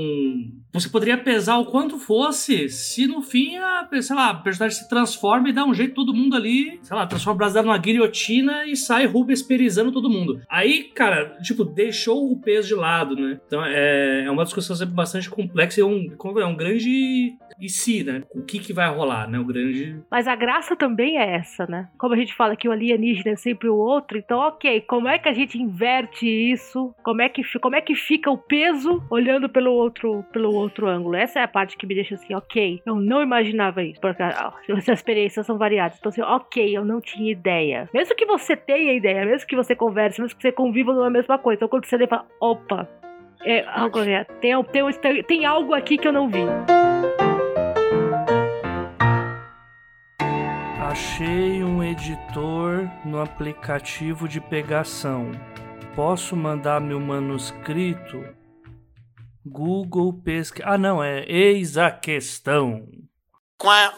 você poderia pesar o quanto fosse se no fim a, sei lá, a personagem se transforma e dá um jeito todo mundo ali, sei lá, transforma o brasileiro numa guilhotina e sai Rubens perizando todo mundo. Aí, cara, tipo, deixou o peso de lado, né? Então é, é uma discussão sempre bastante complexa e é um, é um grande e se, né? O que que vai rolar, né? O grande. Mas a graça também é essa, né? Como a gente fala que o alienígena é sempre o outro, então, ok, como é que a gente inverte isso? Como é que, como é que fica o peso olhando pelo outro, pelo outro ângulo? Essa é a parte que me deixa assim, ok, eu não imaginava isso, porque as experiências são variadas. Então, assim, ok, eu não tinha ideia. Mesmo que você tenha ideia, mesmo que você converse, mesmo que você conviva numa mesma coisa, então quando você fala, opa, é, algo, é, tem, tem, tem algo aqui que eu não vi. Achei um editor no aplicativo de pegação. Posso mandar meu manuscrito? Google pesquisa. Ah, não, é eis a questão. Quá.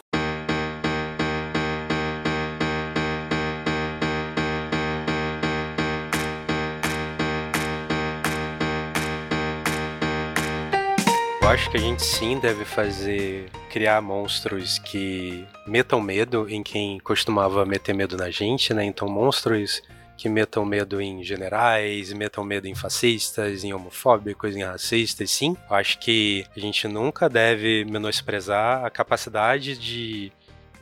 Eu acho que a gente sim deve fazer criar monstros que metam medo em quem costumava meter medo na gente, né? Então monstros que metam medo em generais, metam medo em fascistas, em homofóbicos, em racistas, sim. Eu acho que a gente nunca deve menosprezar a capacidade de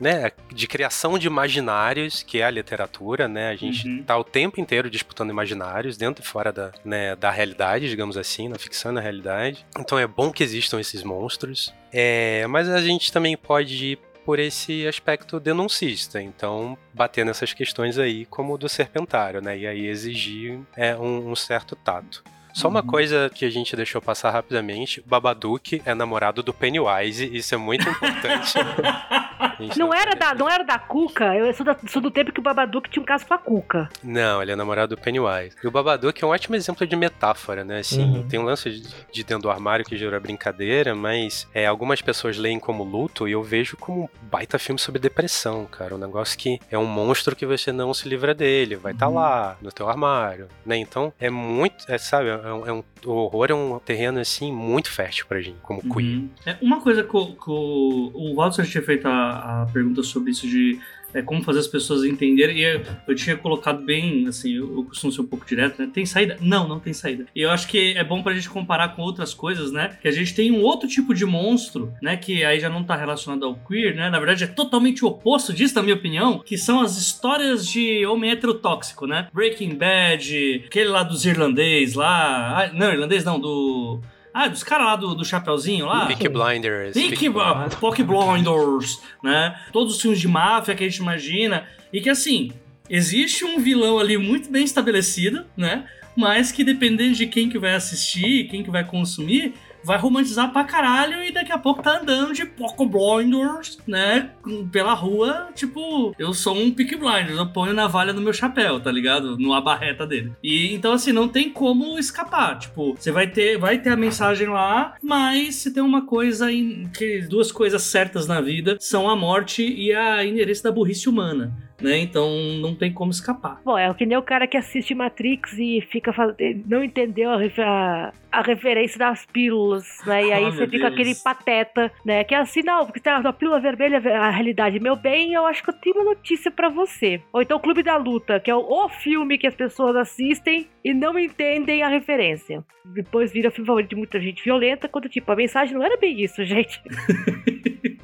né, de criação de imaginários, que é a literatura, né? A gente uhum. tá o tempo inteiro disputando imaginários dentro e fora da, né, da realidade, digamos assim, na ficção e na realidade. Então é bom que existam esses monstros. É, mas a gente também pode por esse aspecto denuncista, então bater nessas questões aí como do serpentário, né? E aí exigir é, um, um certo tato. Só uma uhum. coisa que a gente deixou passar rapidamente: Babadook é namorado do Pennywise, isso é muito importante. não, era da, não era da Cuca? Eu sou, da, sou, do tempo que o Babadook tinha um caso com a Cuca. Não, ele é namorado do Pennywise. E o Babadook é um ótimo exemplo de metáfora, né? Assim, uhum. tem um lance de, de, dentro do armário que gerou brincadeira, mas é, algumas pessoas leem como luto e eu vejo como um baita filme sobre depressão, cara. Um negócio que é um monstro que você não se livra dele, vai estar tá uhum. lá, no teu armário, né? Então, é muito, é, sabe, é um, é um, o horror é um terreno, assim, muito fértil pra gente, como uhum. queer. É, uma coisa que, o, que o, o Walter tinha feito a, a pergunta sobre isso de é, como fazer as pessoas entenderem. E eu, eu tinha colocado bem, assim, eu, costumo ser um pouco direto, né? Tem saída? Não, não tem saída. E eu acho que é bom pra gente comparar com outras coisas, né? Que a gente tem um outro tipo de monstro, né? Que aí já não tá relacionado ao queer, né? Na verdade é totalmente o oposto disso, na minha opinião, que são as histórias de homem heterotóxico, né? Breaking Bad, aquele lá dos irlandês lá. Não, irlandês não, do. Ah, dos caras lá do, do Chapeuzinho lá. Peaky Blinders. Peaky, Peaky Blinders, né? Todos os filmes de máfia que a gente imagina. E que assim, existe um vilão ali muito bem estabelecido, né? Mas que dependendo de quem que vai assistir, quem que vai consumir, vai romantizar pra caralho e daqui a pouco tá andando de Poco Blinders, né? Pela rua, tipo, eu sou um Peaky Blinders, eu ponho navalha no meu chapéu, tá ligado? No abarreta dele. E então, assim, não tem como escapar. Tipo, você vai ter, vai ter a mensagem lá, mas se tem uma coisa em que duas coisas certas na vida são a morte e a inerência da burrice humana né? Então não tem como escapar. Bom, é que nem o cara que assiste Matrix e fica não entendeu a, a, a referência das pílulas, né? E aí oh, você fica Deus. aquele pateta, né? Que é assim, não, porque tá a pílula vermelha é a realidade. Meu bem, eu acho que eu tenho uma notícia para você. Ou então o Clube da Luta, que é o, o filme que as pessoas assistem e não entendem a referência. Depois vira filme favorito de muita gente violenta, quando tipo, a mensagem não era bem isso, gente.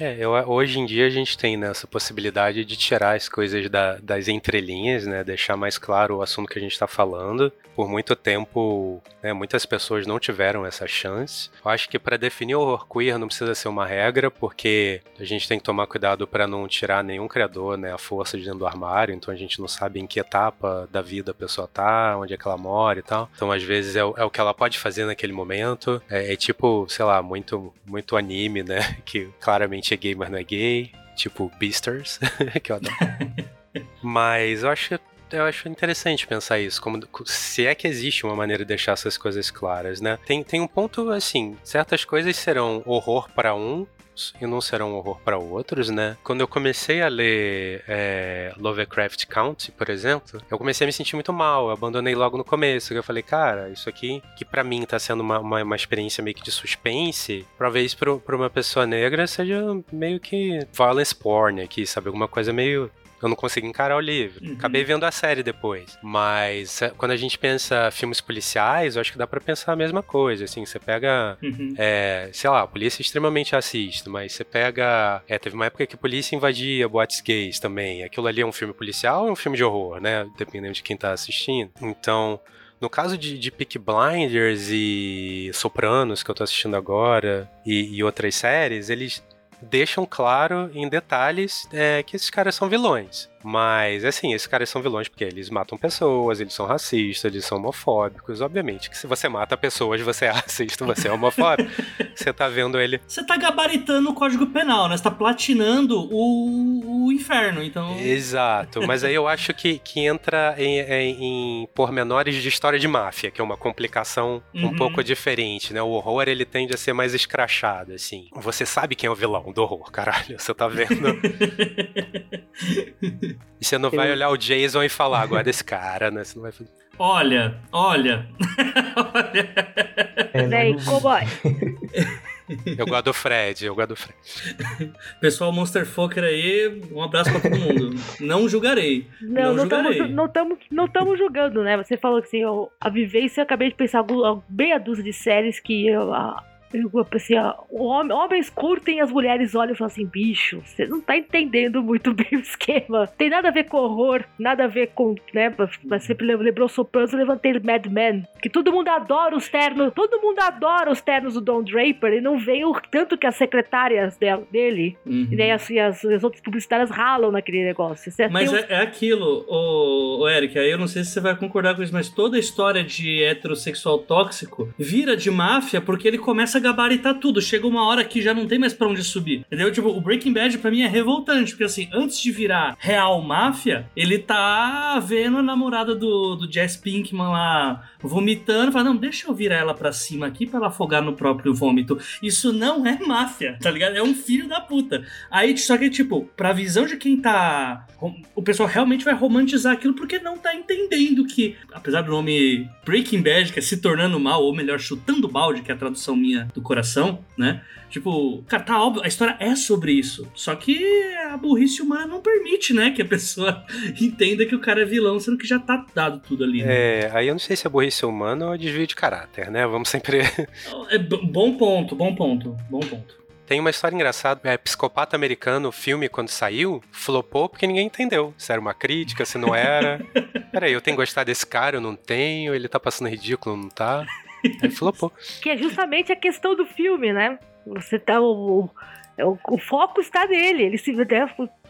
É, eu, hoje em dia a gente tem né, essa possibilidade de tirar as coisas da, das entrelinhas, né, deixar mais claro o assunto que a gente está falando. Por muito tempo, né, muitas pessoas não tiveram essa chance. Eu acho que para definir o horror queer não precisa ser uma regra, porque a gente tem que tomar cuidado para não tirar nenhum criador né, a força de dentro do armário, então a gente não sabe em que etapa da vida a pessoa tá, onde é que ela mora e tal. Então, às vezes, é, o, é o que ela pode fazer naquele momento. É, é tipo, sei lá, muito, muito anime, né? Que claramente é gay, mas não é gay. Tipo Beasters, que eu adoro. mas eu acho eu acho interessante pensar isso, como se é que existe uma maneira de deixar essas coisas claras, né? Tem, tem um ponto assim, certas coisas serão horror para um e não serão um horror para outros, né? Quando eu comecei a ler é, Lovecraft Country, por exemplo, eu comecei a me sentir muito mal, eu abandonei logo no começo. Eu falei, cara, isso aqui, que para mim tá sendo uma, uma, uma, experiência meio que de suspense, talvez pra uma pessoa negra seja meio que violence porn aqui, sabe? Alguma coisa meio eu não consegui encarar o livro. Uhum. Acabei vendo a série depois. Mas é, quando a gente pensa filmes policiais, eu acho que dá para pensar a mesma coisa. Assim, você pega, uhum. é, sei lá, a polícia é extremamente racista, mas você pega. É, teve uma época que a polícia invadia boates gays também. Aquilo ali é um filme policial ou é um filme de horror, né? Dependendo de quem tá assistindo. Então. No caso de, de Peak Blinders e Sopranos, que eu tô assistindo agora, e, e outras séries, eles deixam claro em detalhes é, que esses caras são vilões. Mas, assim, esses caras são vilões porque eles matam pessoas, eles são racistas, eles são homofóbicos. Obviamente que se você mata pessoas, você é racista, você é homofóbico. você tá vendo ele. Você tá gabaritando o código penal, né? Você tá platinando o, o inferno, então. Exato. Mas aí eu acho que, que entra em, em, em pormenores de história de máfia, que é uma complicação uhum. um pouco diferente, né? O horror ele tende a ser mais escrachado, assim. Você sabe quem é o vilão do horror, caralho. Você tá vendo. E você não vai olhar o Jason e falar agora desse cara, né? Você não vai fazer. Olha, olha. olha. É, Vem, cowboy. Eu gosto do Fred, eu gosto do Fred. Pessoal Monster Fokker aí, um abraço pra todo mundo. Não julgarei. Não, não estamos não tamo, não tamo julgando, né? Você falou que assim, a vivência, eu acabei de pensar meia dúzia de séries que eu, a, eu pensei, ó, homens curtem, as mulheres olham e falam assim, bicho, você não tá entendendo muito bem o esquema. Tem nada a ver com horror, nada a ver com, né, mas sempre lembrou Sopranos, eu levantei Mad Men, que todo mundo adora os ternos, todo mundo adora os ternos do Don Draper, e não veio tanto que as secretárias dele, uhum. e nem as, as, as, outras publicitárias ralam naquele negócio. Você mas é, é, aquilo, o, o Eric, aí eu não sei se você vai concordar com isso, mas toda a história de heterossexual tóxico vira de máfia porque ele começa a gabaritar tudo. Chega uma hora que já não tem mais pra onde subir. Entendeu? Tipo, o Breaking Bad pra mim é revoltante, porque assim, antes de virar real máfia, ele tá vendo a namorada do, do Jess Pinkman lá vomitando, fala, não, deixa eu virar ela pra cima aqui pra ela afogar no próprio vômito. Isso não é máfia, tá ligado? É um filho da puta. Aí, só que, tipo, pra visão de quem tá. O pessoal realmente vai romantizar aquilo porque não tá entendendo que, apesar do nome Breaking Bad, que é se tornando mal, ou melhor, chutando balde, que é a tradução minha do coração, né? Tipo, cara, tá óbvio, a história é sobre isso. Só que a burrice humana não permite, né? Que a pessoa entenda que o cara é vilão, sendo que já tá dado tudo ali. Né? É, aí eu não sei se é burrice humana ou é desvio de caráter, né? Vamos sempre. é, bom ponto, bom ponto, bom ponto. Tem uma história engraçada, é Psicopata Americano, o filme, quando saiu, flopou porque ninguém entendeu se era uma crítica, se não era. Peraí, eu tenho que gostar desse cara, eu não tenho, ele tá passando ridículo, não tá? Aí flopou. Que é justamente a questão do filme, né? Você tá. O, o, o foco está nele. Ele se. Né,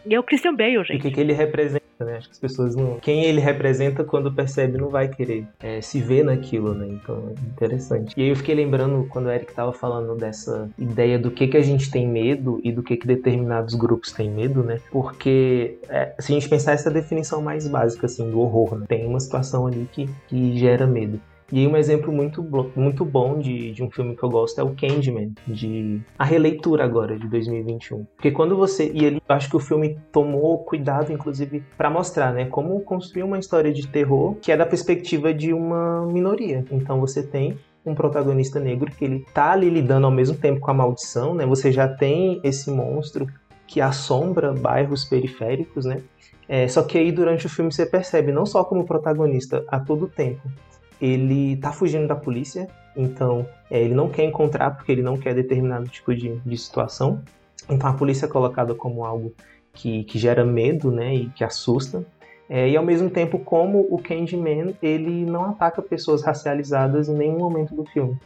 é o Christian Bale, gente. O que, que ele representa, né? Acho que as pessoas não. Quem ele representa quando percebe não vai querer é, se ver naquilo, né? Então é interessante. E aí eu fiquei lembrando quando o Eric tava falando dessa ideia do que, que a gente tem medo e do que, que determinados grupos têm medo, né? Porque é, se a gente pensar essa definição mais básica, assim, do horror, né? tem uma situação ali que, que gera medo. E um exemplo muito, muito bom de, de um filme que eu gosto é o Candyman, de a releitura agora, de 2021. Porque quando você. E ele acho que o filme tomou cuidado, inclusive, para mostrar, né? Como construir uma história de terror que é da perspectiva de uma minoria. Então você tem um protagonista negro que ele tá ali lidando ao mesmo tempo com a maldição, né? Você já tem esse monstro que assombra bairros periféricos, né? É, só que aí durante o filme você percebe não só como protagonista a todo tempo, ele tá fugindo da polícia, então é, ele não quer encontrar porque ele não quer determinado tipo de, de situação. Então a polícia é colocada como algo que, que gera medo, né, e que assusta. É, e ao mesmo tempo, como o Candyman, ele não ataca pessoas racializadas em nenhum momento do filme.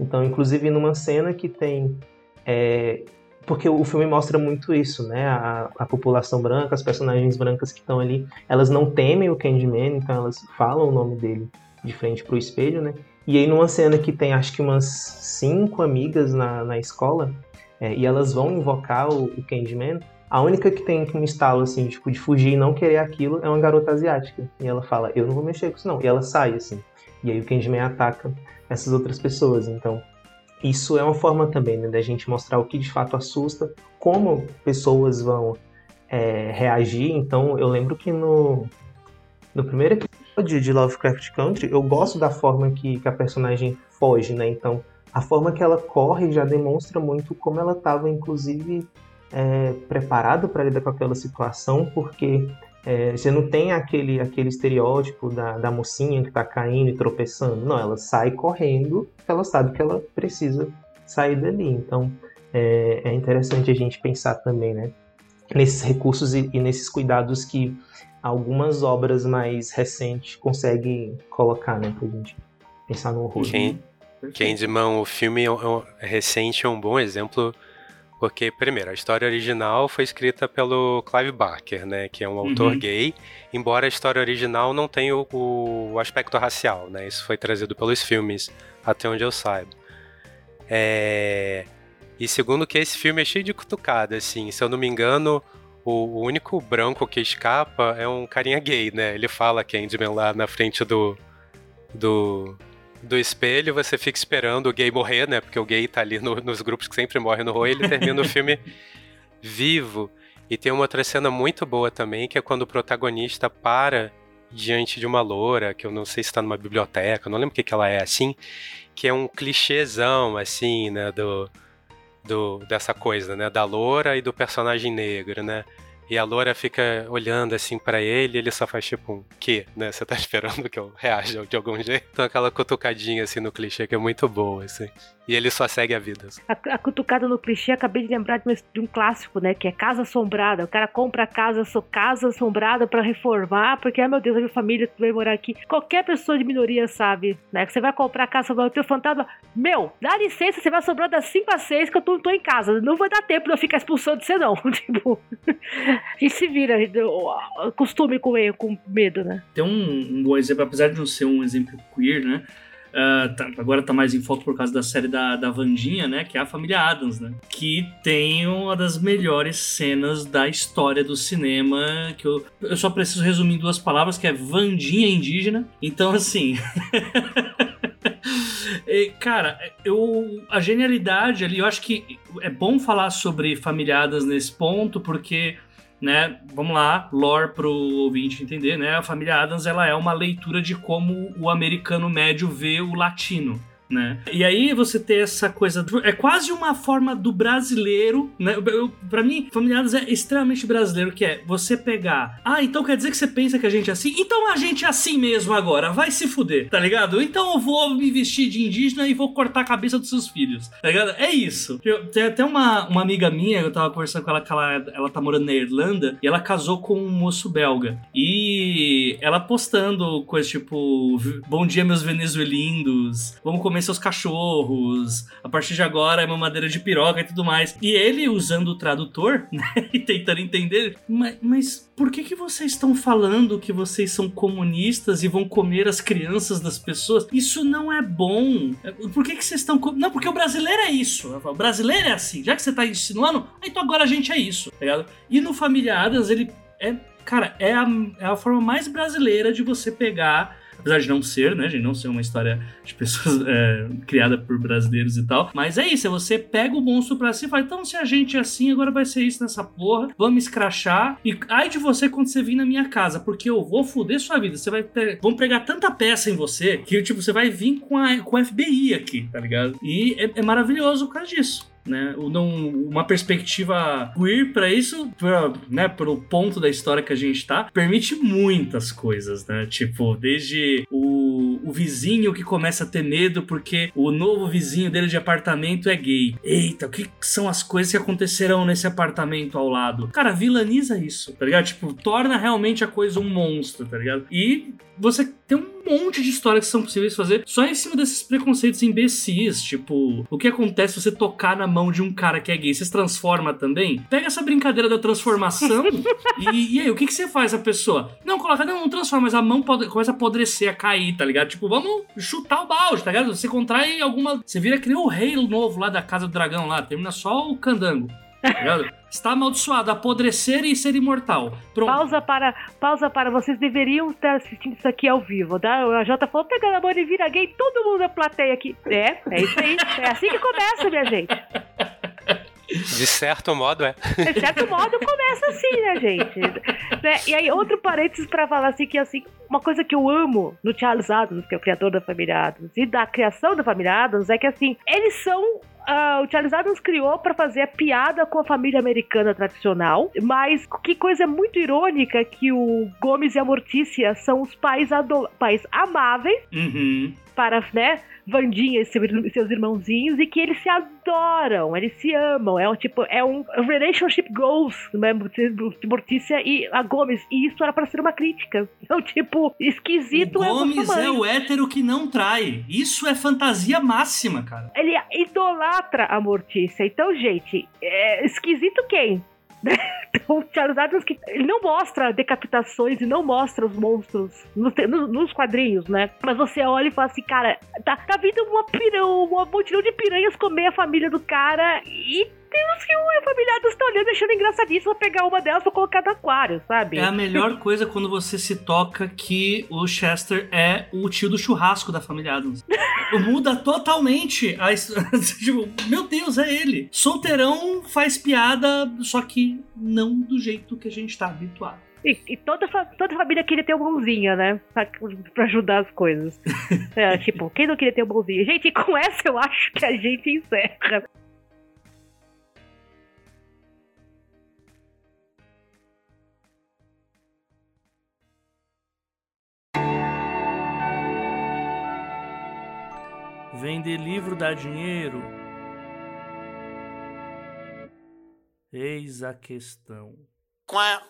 Então, inclusive numa cena que tem é, porque o filme mostra muito isso, né? A, a, população branca, as personagens brancas que estão ali, elas não temem o Candyman, então elas falam o nome dele de frente pro espelho, né? E aí numa cena que tem acho que umas cinco amigas na, na escola, é, e elas vão invocar o, o Candyman, a única que tem um estalo, assim, tipo, de fugir e não querer aquilo é uma garota asiática. E ela fala, eu não vou mexer com isso não. E ela sai, assim. E aí o Candyman ataca essas outras pessoas. Então, isso é uma forma também né, da gente mostrar o que de fato assusta, como pessoas vão é, reagir. Então, eu lembro que no, no primeiro episódio de Lovecraft Country, eu gosto da forma que, que a personagem foge, né? Então, a forma que ela corre já demonstra muito como ela estava, inclusive, é, preparada para lidar com aquela situação, porque é, você não tem aquele, aquele estereótipo da, da mocinha que está caindo e tropeçando. Não, ela sai correndo, ela sabe que ela precisa sair dali. Então, é, é interessante a gente pensar também, né? Nesses recursos e, e nesses cuidados que algumas obras mais recentes conseguem colocar, né? Pra gente pensar no horror. Quem, Candyman, o filme é, é recente é um bom exemplo porque, primeiro, a história original foi escrita pelo Clive Barker, né? Que é um autor uhum. gay, embora a história original não tenha o, o, aspecto racial, né? Isso foi trazido pelos filmes, até onde eu saiba. É... E segundo que esse filme é cheio de cutucada, assim. Se eu não me engano, o, único branco que escapa é um carinha gay, né? Ele fala Candyman lá na frente do, do, do espelho, você fica esperando o gay morrer, né? Porque o gay tá ali no, nos grupos que sempre morre no e ele termina o filme vivo. E tem uma outra cena muito boa também, que é quando o protagonista para diante de uma loura, que eu não sei se está numa biblioteca, não lembro o que, que ela é assim, que é um clichêzão, assim, né, do, do, dessa coisa, né, da loura e do personagem negro, né. E a loura fica olhando assim para ele e ele só faz tipo um que, né? Você tá esperando que eu reaja de algum jeito? Então aquela cutucadinha assim no clichê que é muito boa, assim. E ele só segue a vida. A, a cutucada no clichê, acabei de lembrar de um, de um, clássico, né? Que é Casa Assombrada. O cara compra a casa, sua casa assombrada para reformar, porque, ai meu Deus, a minha família vai morar aqui. Qualquer pessoa de minoria sabe, né? Que você vai comprar a casa assombrada, o teu fantasma. Meu, dá licença, você vai sobrar das 5 a 6 que eu tô, tô em casa. Não vai dar tempo de eu ficar expulsando você, não. tipo, a gente se vira, costume com, com medo, né? Tem um, um bom exemplo, apesar de não ser um exemplo queer, né? Uh, tá, agora tá mais em foco por causa da série da, da Vandinha, né? Que é a família Adams, né? Que tem uma das melhores cenas da história do cinema. Que eu, eu só preciso resumir em duas palavras, que é Vandinha indígena. Então, assim. Cara, eu a genialidade ali, eu acho que é bom falar sobre familiadas nesse ponto, porque né? Vamos lá, lore pro ouvinte entender, né? A família Adams ela é uma leitura de como o americano médio vê o latino né? E aí você ter essa coisa. É quase uma forma do brasileiro, né? Pra mim, Familiares é extremamente brasileiro, que é você pegar. Ah, então quer dizer que você pensa que a gente é assim? Então a gente é assim mesmo agora, vai se fuder, tá ligado? Então eu vou me vestir de indígena e vou cortar a cabeça dos seus filhos, tá ligado? É isso. Eu, tem até uma, uma amiga minha, eu tava conversando com ela que ela, ela tá morando na Irlanda e ela casou com um moço belga. E ela postando coisas tipo: Bom dia, meus venezuelindos, vamos comer comer seus cachorros, a partir de agora é mamadeira de piroca e tudo mais. E ele usando o tradutor, né, e tentando entender, mas, mas por que que vocês estão falando que vocês são comunistas e vão comer as crianças das pessoas? Isso não é bom. Por que que vocês estão... Não, porque o brasileiro é isso. O brasileiro é assim. Já que você tá insinuando, então agora a gente é isso, tá ligado? E no Familiadas, ele é... Cara, é a, é a forma mais brasileira de você pegar apesar de não ser, né, de não ser uma história de pessoas é, criada por brasileiros e tal. Mas é isso, é você pega o monstro pra si e fala, então se a gente é assim, agora vai ser isso nessa porra, vamos escrachar, e ai de você quando você vir na minha casa, porque eu vou foder sua vida, você vai vão pregar tanta peça em você, que tipo, você vai vir com a, com FBI aqui, tá ligado? E é, é maravilhoso por causa disso né? Uma perspectiva queer para isso, pra, né, pro ponto da história que a gente tá, permite muitas coisas, né? Tipo, desde o, o vizinho que começa a ter medo porque o novo vizinho dele de apartamento é gay. Eita, o que são as coisas que acontecerão nesse apartamento ao lado? Cara, vilaniza isso, tá ligado? Tipo, torna realmente a coisa um monstro, tá ligado? E você tem um monte de histórias que são possíveis fazer só em cima desses preconceitos imbecis. Tipo, o que acontece se você tocar na mão de um cara que é gay? Você se transforma também? Pega essa brincadeira da transformação e, e, aí, o que, que você faz a pessoa? Não, coloca, não, não transforma, mas a mão pode, começa a apodrecer, a cair, tá ligado? Tipo, vamos chutar o balde, tá ligado? Você contrai alguma. Você vira que nem o rei novo lá da Casa do Dragão lá, termina só o candango. Tá Está amaldiçoado, apodrecer e ser imortal. Pronto. Pausa para, pausa para, vocês deveriam estar assistindo isso aqui ao vivo, tá? A Jota falou, pegando a mão e vira gay, todo mundo na plateia aqui. É, é isso aí. É assim que começa, minha gente. De certo modo, é. De certo modo, começa assim, né, gente? Né? E aí, outro parênteses para falar assim, que assim, uma coisa que eu amo no Charles Adams, que é o criador da família Adams, e da criação da família Adams, é que assim, eles são Uh, o Charles Adams criou para fazer a piada com a família americana tradicional, mas que coisa muito irônica que o Gomes e a Mortícia são os pais, pais amáveis uhum. para, né, Vandinha e seus irmãozinhos e que eles se adoram, eles se amam. É um tipo, é um relationship goals, né? Mortícia e a Gomes. E isso era para ser uma crítica. Então, tipo, esquisito o é Gomes é o hétero que não trai. Isso é fantasia máxima, cara. Ele idolatra a Mortícia. Então, gente, é esquisito quem? Então, Charles Adams que não mostra decapitações e não mostra os monstros nos, quadrinhos, né? Mas você olha e fala assim, cara, tá, tá vindo uma piranha, uma multidão de piranhas comer a família do cara e tem uns que o familiares estão olhando achando engraçadíssimo pegar uma delas pra colocar no aquário, sabe? É a melhor coisa quando você se toca que o Chester é o tio do churrasco da família Adams. Muda totalmente a tipo, meu Deus, é ele. Solteirão faz piada, só que não do jeito que a gente tá habituado. E, e, toda, toda família queria ter um mãozinha, né? Pra, pra ajudar as coisas. É, tipo, quem não queria ter um mãozinha? Gente, com essa eu acho que a gente encerra. Vender livro dá dinheiro? Eis a questão. Quá.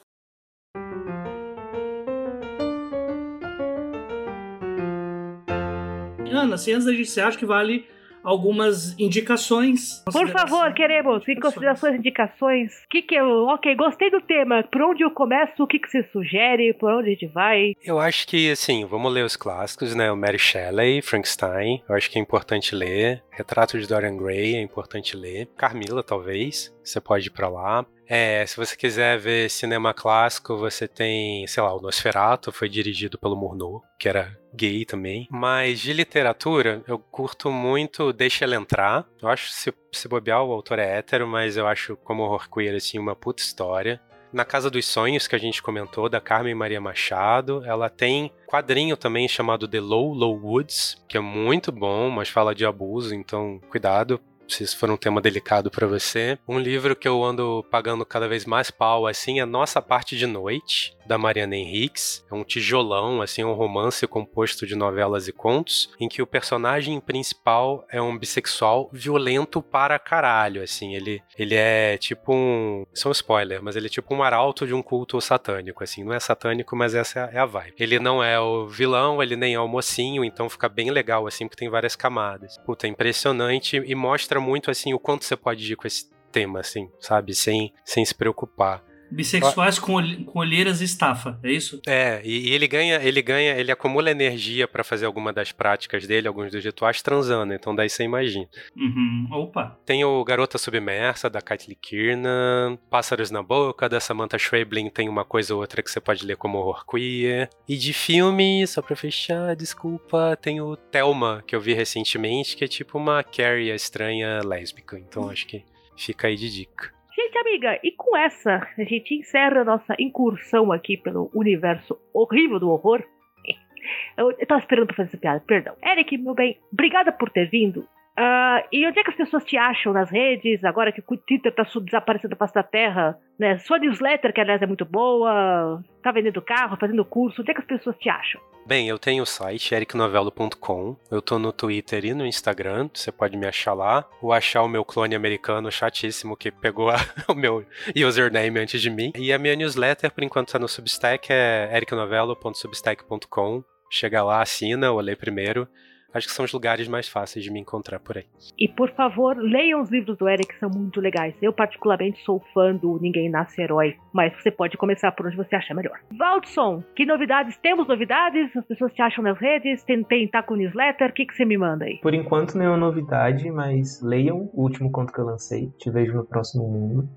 Ana, assim, antes da gente, você acha que vale algumas indicações. Por favor, queremos. Em considerações, indicações. O que que eu... Ok, gostei do tema. Por onde eu começo? O que que você sugere? Por onde a gente vai? Eu acho que, assim, vamos ler os clássicos, né? O Mary Shelley, Frankenstein. Eu acho que é importante ler. Retrato de Dorian Gray é importante ler. Carmila, talvez. Você pode ir pra lá. É, se você quiser ver cinema clássico, você tem, sei lá, o Nosferatu, foi dirigido pelo Murnau, que era gay também. Mas de literatura, eu curto muito Deixa Ela Entrar. Eu acho, se, se bobear, o autor é hétero, mas eu acho como horror queer, assim, uma puta história. Na Casa dos Sonhos, que a gente comentou, da Carmen Maria Machado, ela tem quadrinho também chamado The Low Low Woods, que é muito bom, mas fala de abuso, então cuidado se isso for um tema delicado para você. Um livro que eu ando pagando cada vez mais pau, assim, é Nossa Parte de Noite, da Mariana Henriques. É um tijolão, assim, um romance composto de novelas e contos, em que o personagem principal é um bissexual violento para caralho, assim. Ele, ele é tipo um... Isso é um spoiler, mas ele é tipo um arauto de um culto satânico, assim. Não é satânico, mas essa é a vibe. Ele não é o vilão, ele nem é o mocinho, então fica bem legal, assim, porque tem várias camadas. Puta, é impressionante e mostra mostra muito, assim, o quanto você pode ir com esse tema, assim, sabe? Sem, sem se preocupar. Bissexuais com, com olheiras e estafa, é isso? É, e, e ele ganha, ele ganha, ele acumula energia para fazer alguma das práticas dele, alguns dos rituais transando, então daí você imagina. Uhum. Opa! Tem o Garota Submersa, da Kathleen Kiernan, Pássaros na Boca, da Samantha Schweblin, tem uma coisa ou outra que você pode ler como horror queer. E de filme, só pra fechar, desculpa, tem o Thelma, que eu vi recentemente, que é tipo uma Carrie estranha lésbica, então acho que fica aí de dica. Gente, amiga, e com essa a gente encerra a nossa incursão aqui pelo universo horrível do horror. Eu, tava esperando pra fazer essa piada, perdão. Eric, meu bem, obrigada por ter vindo. Uh, e onde é que as pessoas te acham nas redes, agora que o Twitter tá desaparecendo da face da terra? Né? Sua newsletter, que aliás é muito boa, tá vendendo carro, fazendo curso, onde é que as pessoas te acham? Bem, eu tenho o site ericnovelo.com, eu tô no Twitter e no Instagram, você pode me achar lá, ou achar o meu clone americano chatíssimo que pegou a, o meu username antes de mim. E a minha newsletter, por enquanto, tá no Substack, é ericnovelo.substack.com chega lá, assina ou lê primeiro. Acho que são os lugares mais fáceis de me encontrar por aí. E por favor, leiam os livros do Eric, que são muito legais. Eu, particularmente, sou fã do Ninguém Nasce Herói, mas você pode começar por onde você acha melhor. Valdson, que novidades? Temos novidades? As pessoas te acham nas redes? Tem, tem tá com newsletter? O que, que você me manda aí? Por enquanto, nenhuma novidade, mas leiam o último conto que eu lancei. Te vejo no próximo mundo.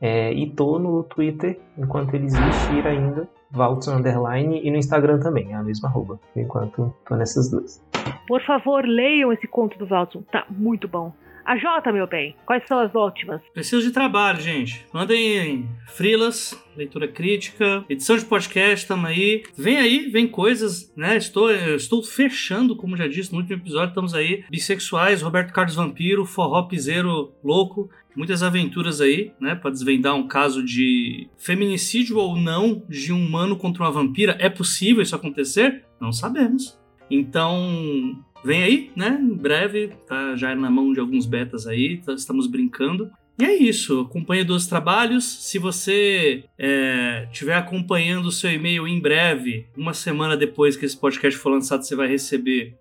É, e tô no Twitter, enquanto ele existir ainda, Valtson Underline, e no Instagram também, é a mesma arroba. Por enquanto, tô nessas duas. Por favor, leiam esse conto do Valtson, tá muito bom. A Jota, meu bem, quais são as últimas? Preciso de trabalho, gente. Mandem frilas, leitura crítica, edição de podcast, tamo aí. Vem aí, vem coisas, né? Estou, estou fechando, como já disse no último episódio, estamos aí. Bissexuais, Roberto Carlos Vampiro, Forró Piseiro Louco. Muitas aventuras aí, né? Pra desvendar um caso de feminicídio ou não de um humano contra uma vampira. É possível isso acontecer? Não sabemos. Então, vem aí, né? Em breve, tá já na mão de alguns betas aí, tá, estamos brincando. E é isso, acompanhe dos trabalhos. Se você estiver é, acompanhando o seu e-mail em breve, uma semana depois que esse podcast for lançado, você vai receber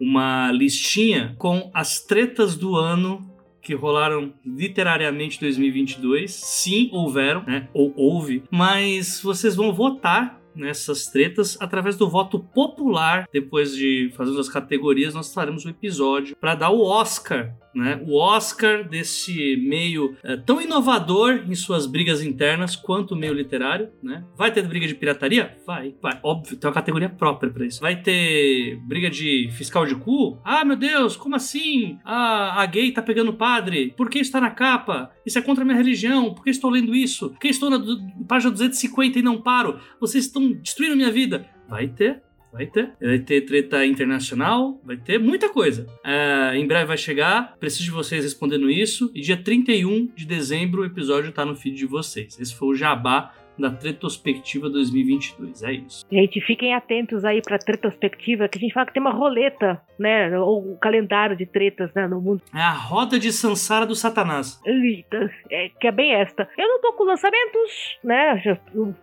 uma listinha com as tretas do ano que rolaram literariamente em 2022. Sim, houveram, né? Ou houve, mas vocês vão votar nessas tretas através do voto popular. Depois de fazer as categorias, nós faremos um episódio para dar o Oscar né? O Oscar desse meio é, tão inovador em suas brigas internas quanto o meio literário, né? Vai ter briga de pirataria? Vai, vai. Óbvio, tem uma categoria própria para isso. Vai ter briga de fiscal de cu? Ah, meu Deus, como assim? Ah, a gay tá pegando padre. Por que está na capa? Isso é contra a minha religião. Por que estou lendo isso? Por que estou na página 250 e não paro? Vocês estão destruindo minha vida. Vai ter Vai ter. Vai ter treta internacional, vai ter muita coisa. É, em breve vai chegar. Preciso de vocês respondendo isso. E dia 31 de dezembro o episódio tá no feed de vocês. Esse foi o Jabá da Tretospectiva 2022. É isso. Gente, fiquem atentos aí pra Tretospectiva, que a gente fala que tem uma roleta, né? Ou um calendário de tretas, né? No mundo. É a roda de Sansara do Satanás. Eita, é, que é bem esta. Eu não tô com lançamentos, né? Já,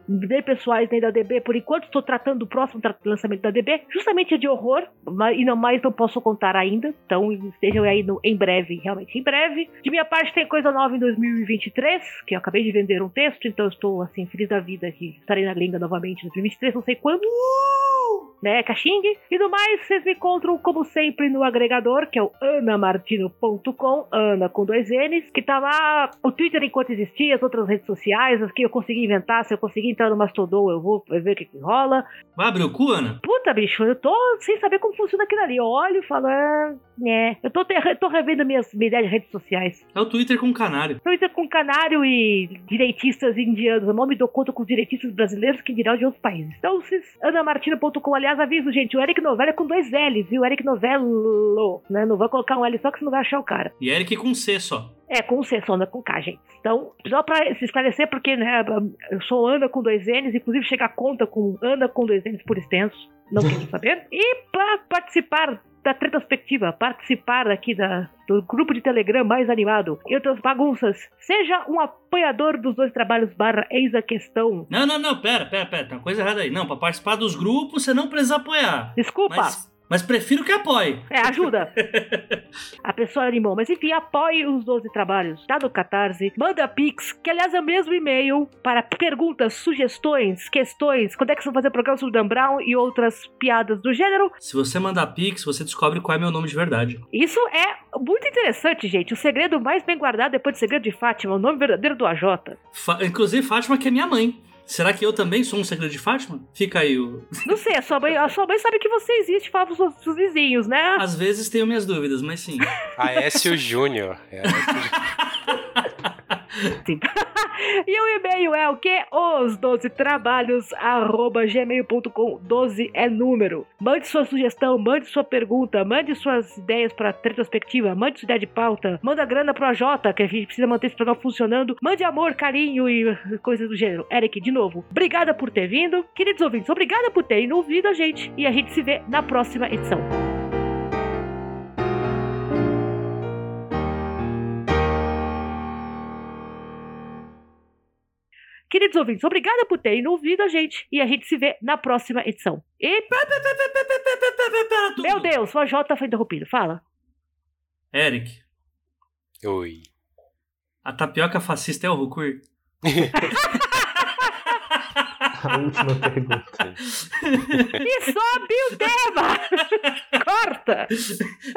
nem pessoais nem da DB. Por enquanto, estou tratando do próximo lançamento da DB, justamente é de horror, mas, e não mais não posso contar ainda. Então estejam aí no, em breve, realmente em breve. De minha parte, tem coisa nova em 2023, que eu acabei de vender um texto, então estou assim, feliz da vida que estarei na gringa novamente no 2023, não sei quando. Uh! Né, Caxing? E do mais, vocês me encontram, como sempre, no agregador, que é o anamartino.com, Ana com dois N's, que tá lá o Twitter enquanto existia, as outras redes sociais, as que eu consegui inventar, se eu conseguir entrar no Mastodon, eu vou ver o que, que rola. Vai abrir o cu, Ana? Puta, bicho, eu tô sem saber como funciona aquilo ali. Eu olho e falo, é, né. Eu tô, te, tô revendo minhas, minhas ideias de redes sociais. É o Twitter com canário. Twitter com canário e direitistas indianos. Eu mal me dou conta com os direitistas brasileiros que dirão de outros países. Então, vocês, anamartina.com, aliás, aviso, gente, o Eric Novello é com dois L's, viu? Eric Novello, né? Não vai colocar um L só que você não vai achar o cara. E Eric com C só. É, com C, só anda com K, gente. Então, só pra se esclarecer, porque, né, eu sou Ana com dois N's, inclusive chega a conta com Ana com dois N's por extenso, não quero saber. E para participar da Tretospectiva, participar aqui da, do grupo de Telegram mais animado e outras bagunças, seja um apoiador dos dois trabalhos barra eis a questão. Não, não, não, pera, pera, pera, tem uma coisa errada aí. Não, pra participar dos grupos você não precisa apoiar. Desculpa. Mas... Mas prefiro que apoie. É, ajuda. a pessoa animou. Mas enfim, apoie os 12 trabalhos. Tá no Catarse. Manda Pix, que aliás é o mesmo e-mail para perguntas, sugestões, questões. Quando é que você vai fazer programa sobre Dan Brown e outras piadas do gênero? Se você mandar Pix, você descobre qual é meu nome de verdade. Isso é muito interessante, gente. O segredo mais bem guardado depois do segredo de Fátima, o nome verdadeiro do AJ. Fa Inclusive, Fátima, que é minha mãe. Será que eu também sou um segredo de Fátima? Fica aí o. Não sei, a sua mãe, a sua mãe sabe que você existe para os seus vizinhos, né? Às vezes tenho minhas dúvidas, mas sim. Aécio Júnior. É, Sim. e o e-mail é o que? Os 12 trabalhos, arroba gmail.com. 12 é número. Mande sua sugestão, mande sua pergunta, mande suas ideias para retrospectiva, mande sua ideia de pauta, manda grana pro AJ, que a gente precisa manter esse programa funcionando. Mande amor, carinho e coisas do gênero. Eric, de novo, obrigada por ter vindo. Queridos ouvintes, obrigada por terem ouvido a gente. E a gente se vê na próxima edição. Queridos ouvintes, obrigada por terem ouvido a gente e a gente se vê na próxima edição. E. Meu Deus, o AJ foi interrompido. Fala. Eric, Oi. a tapioca fascista é o Rukur? A última pergunta. E sobe o tema! Corta!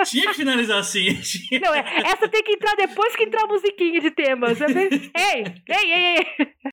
Tinha que finalizar assim. Não, é, essa tem que entrar depois que entrar a musiquinha de temas. Ei, ei, ei, ei!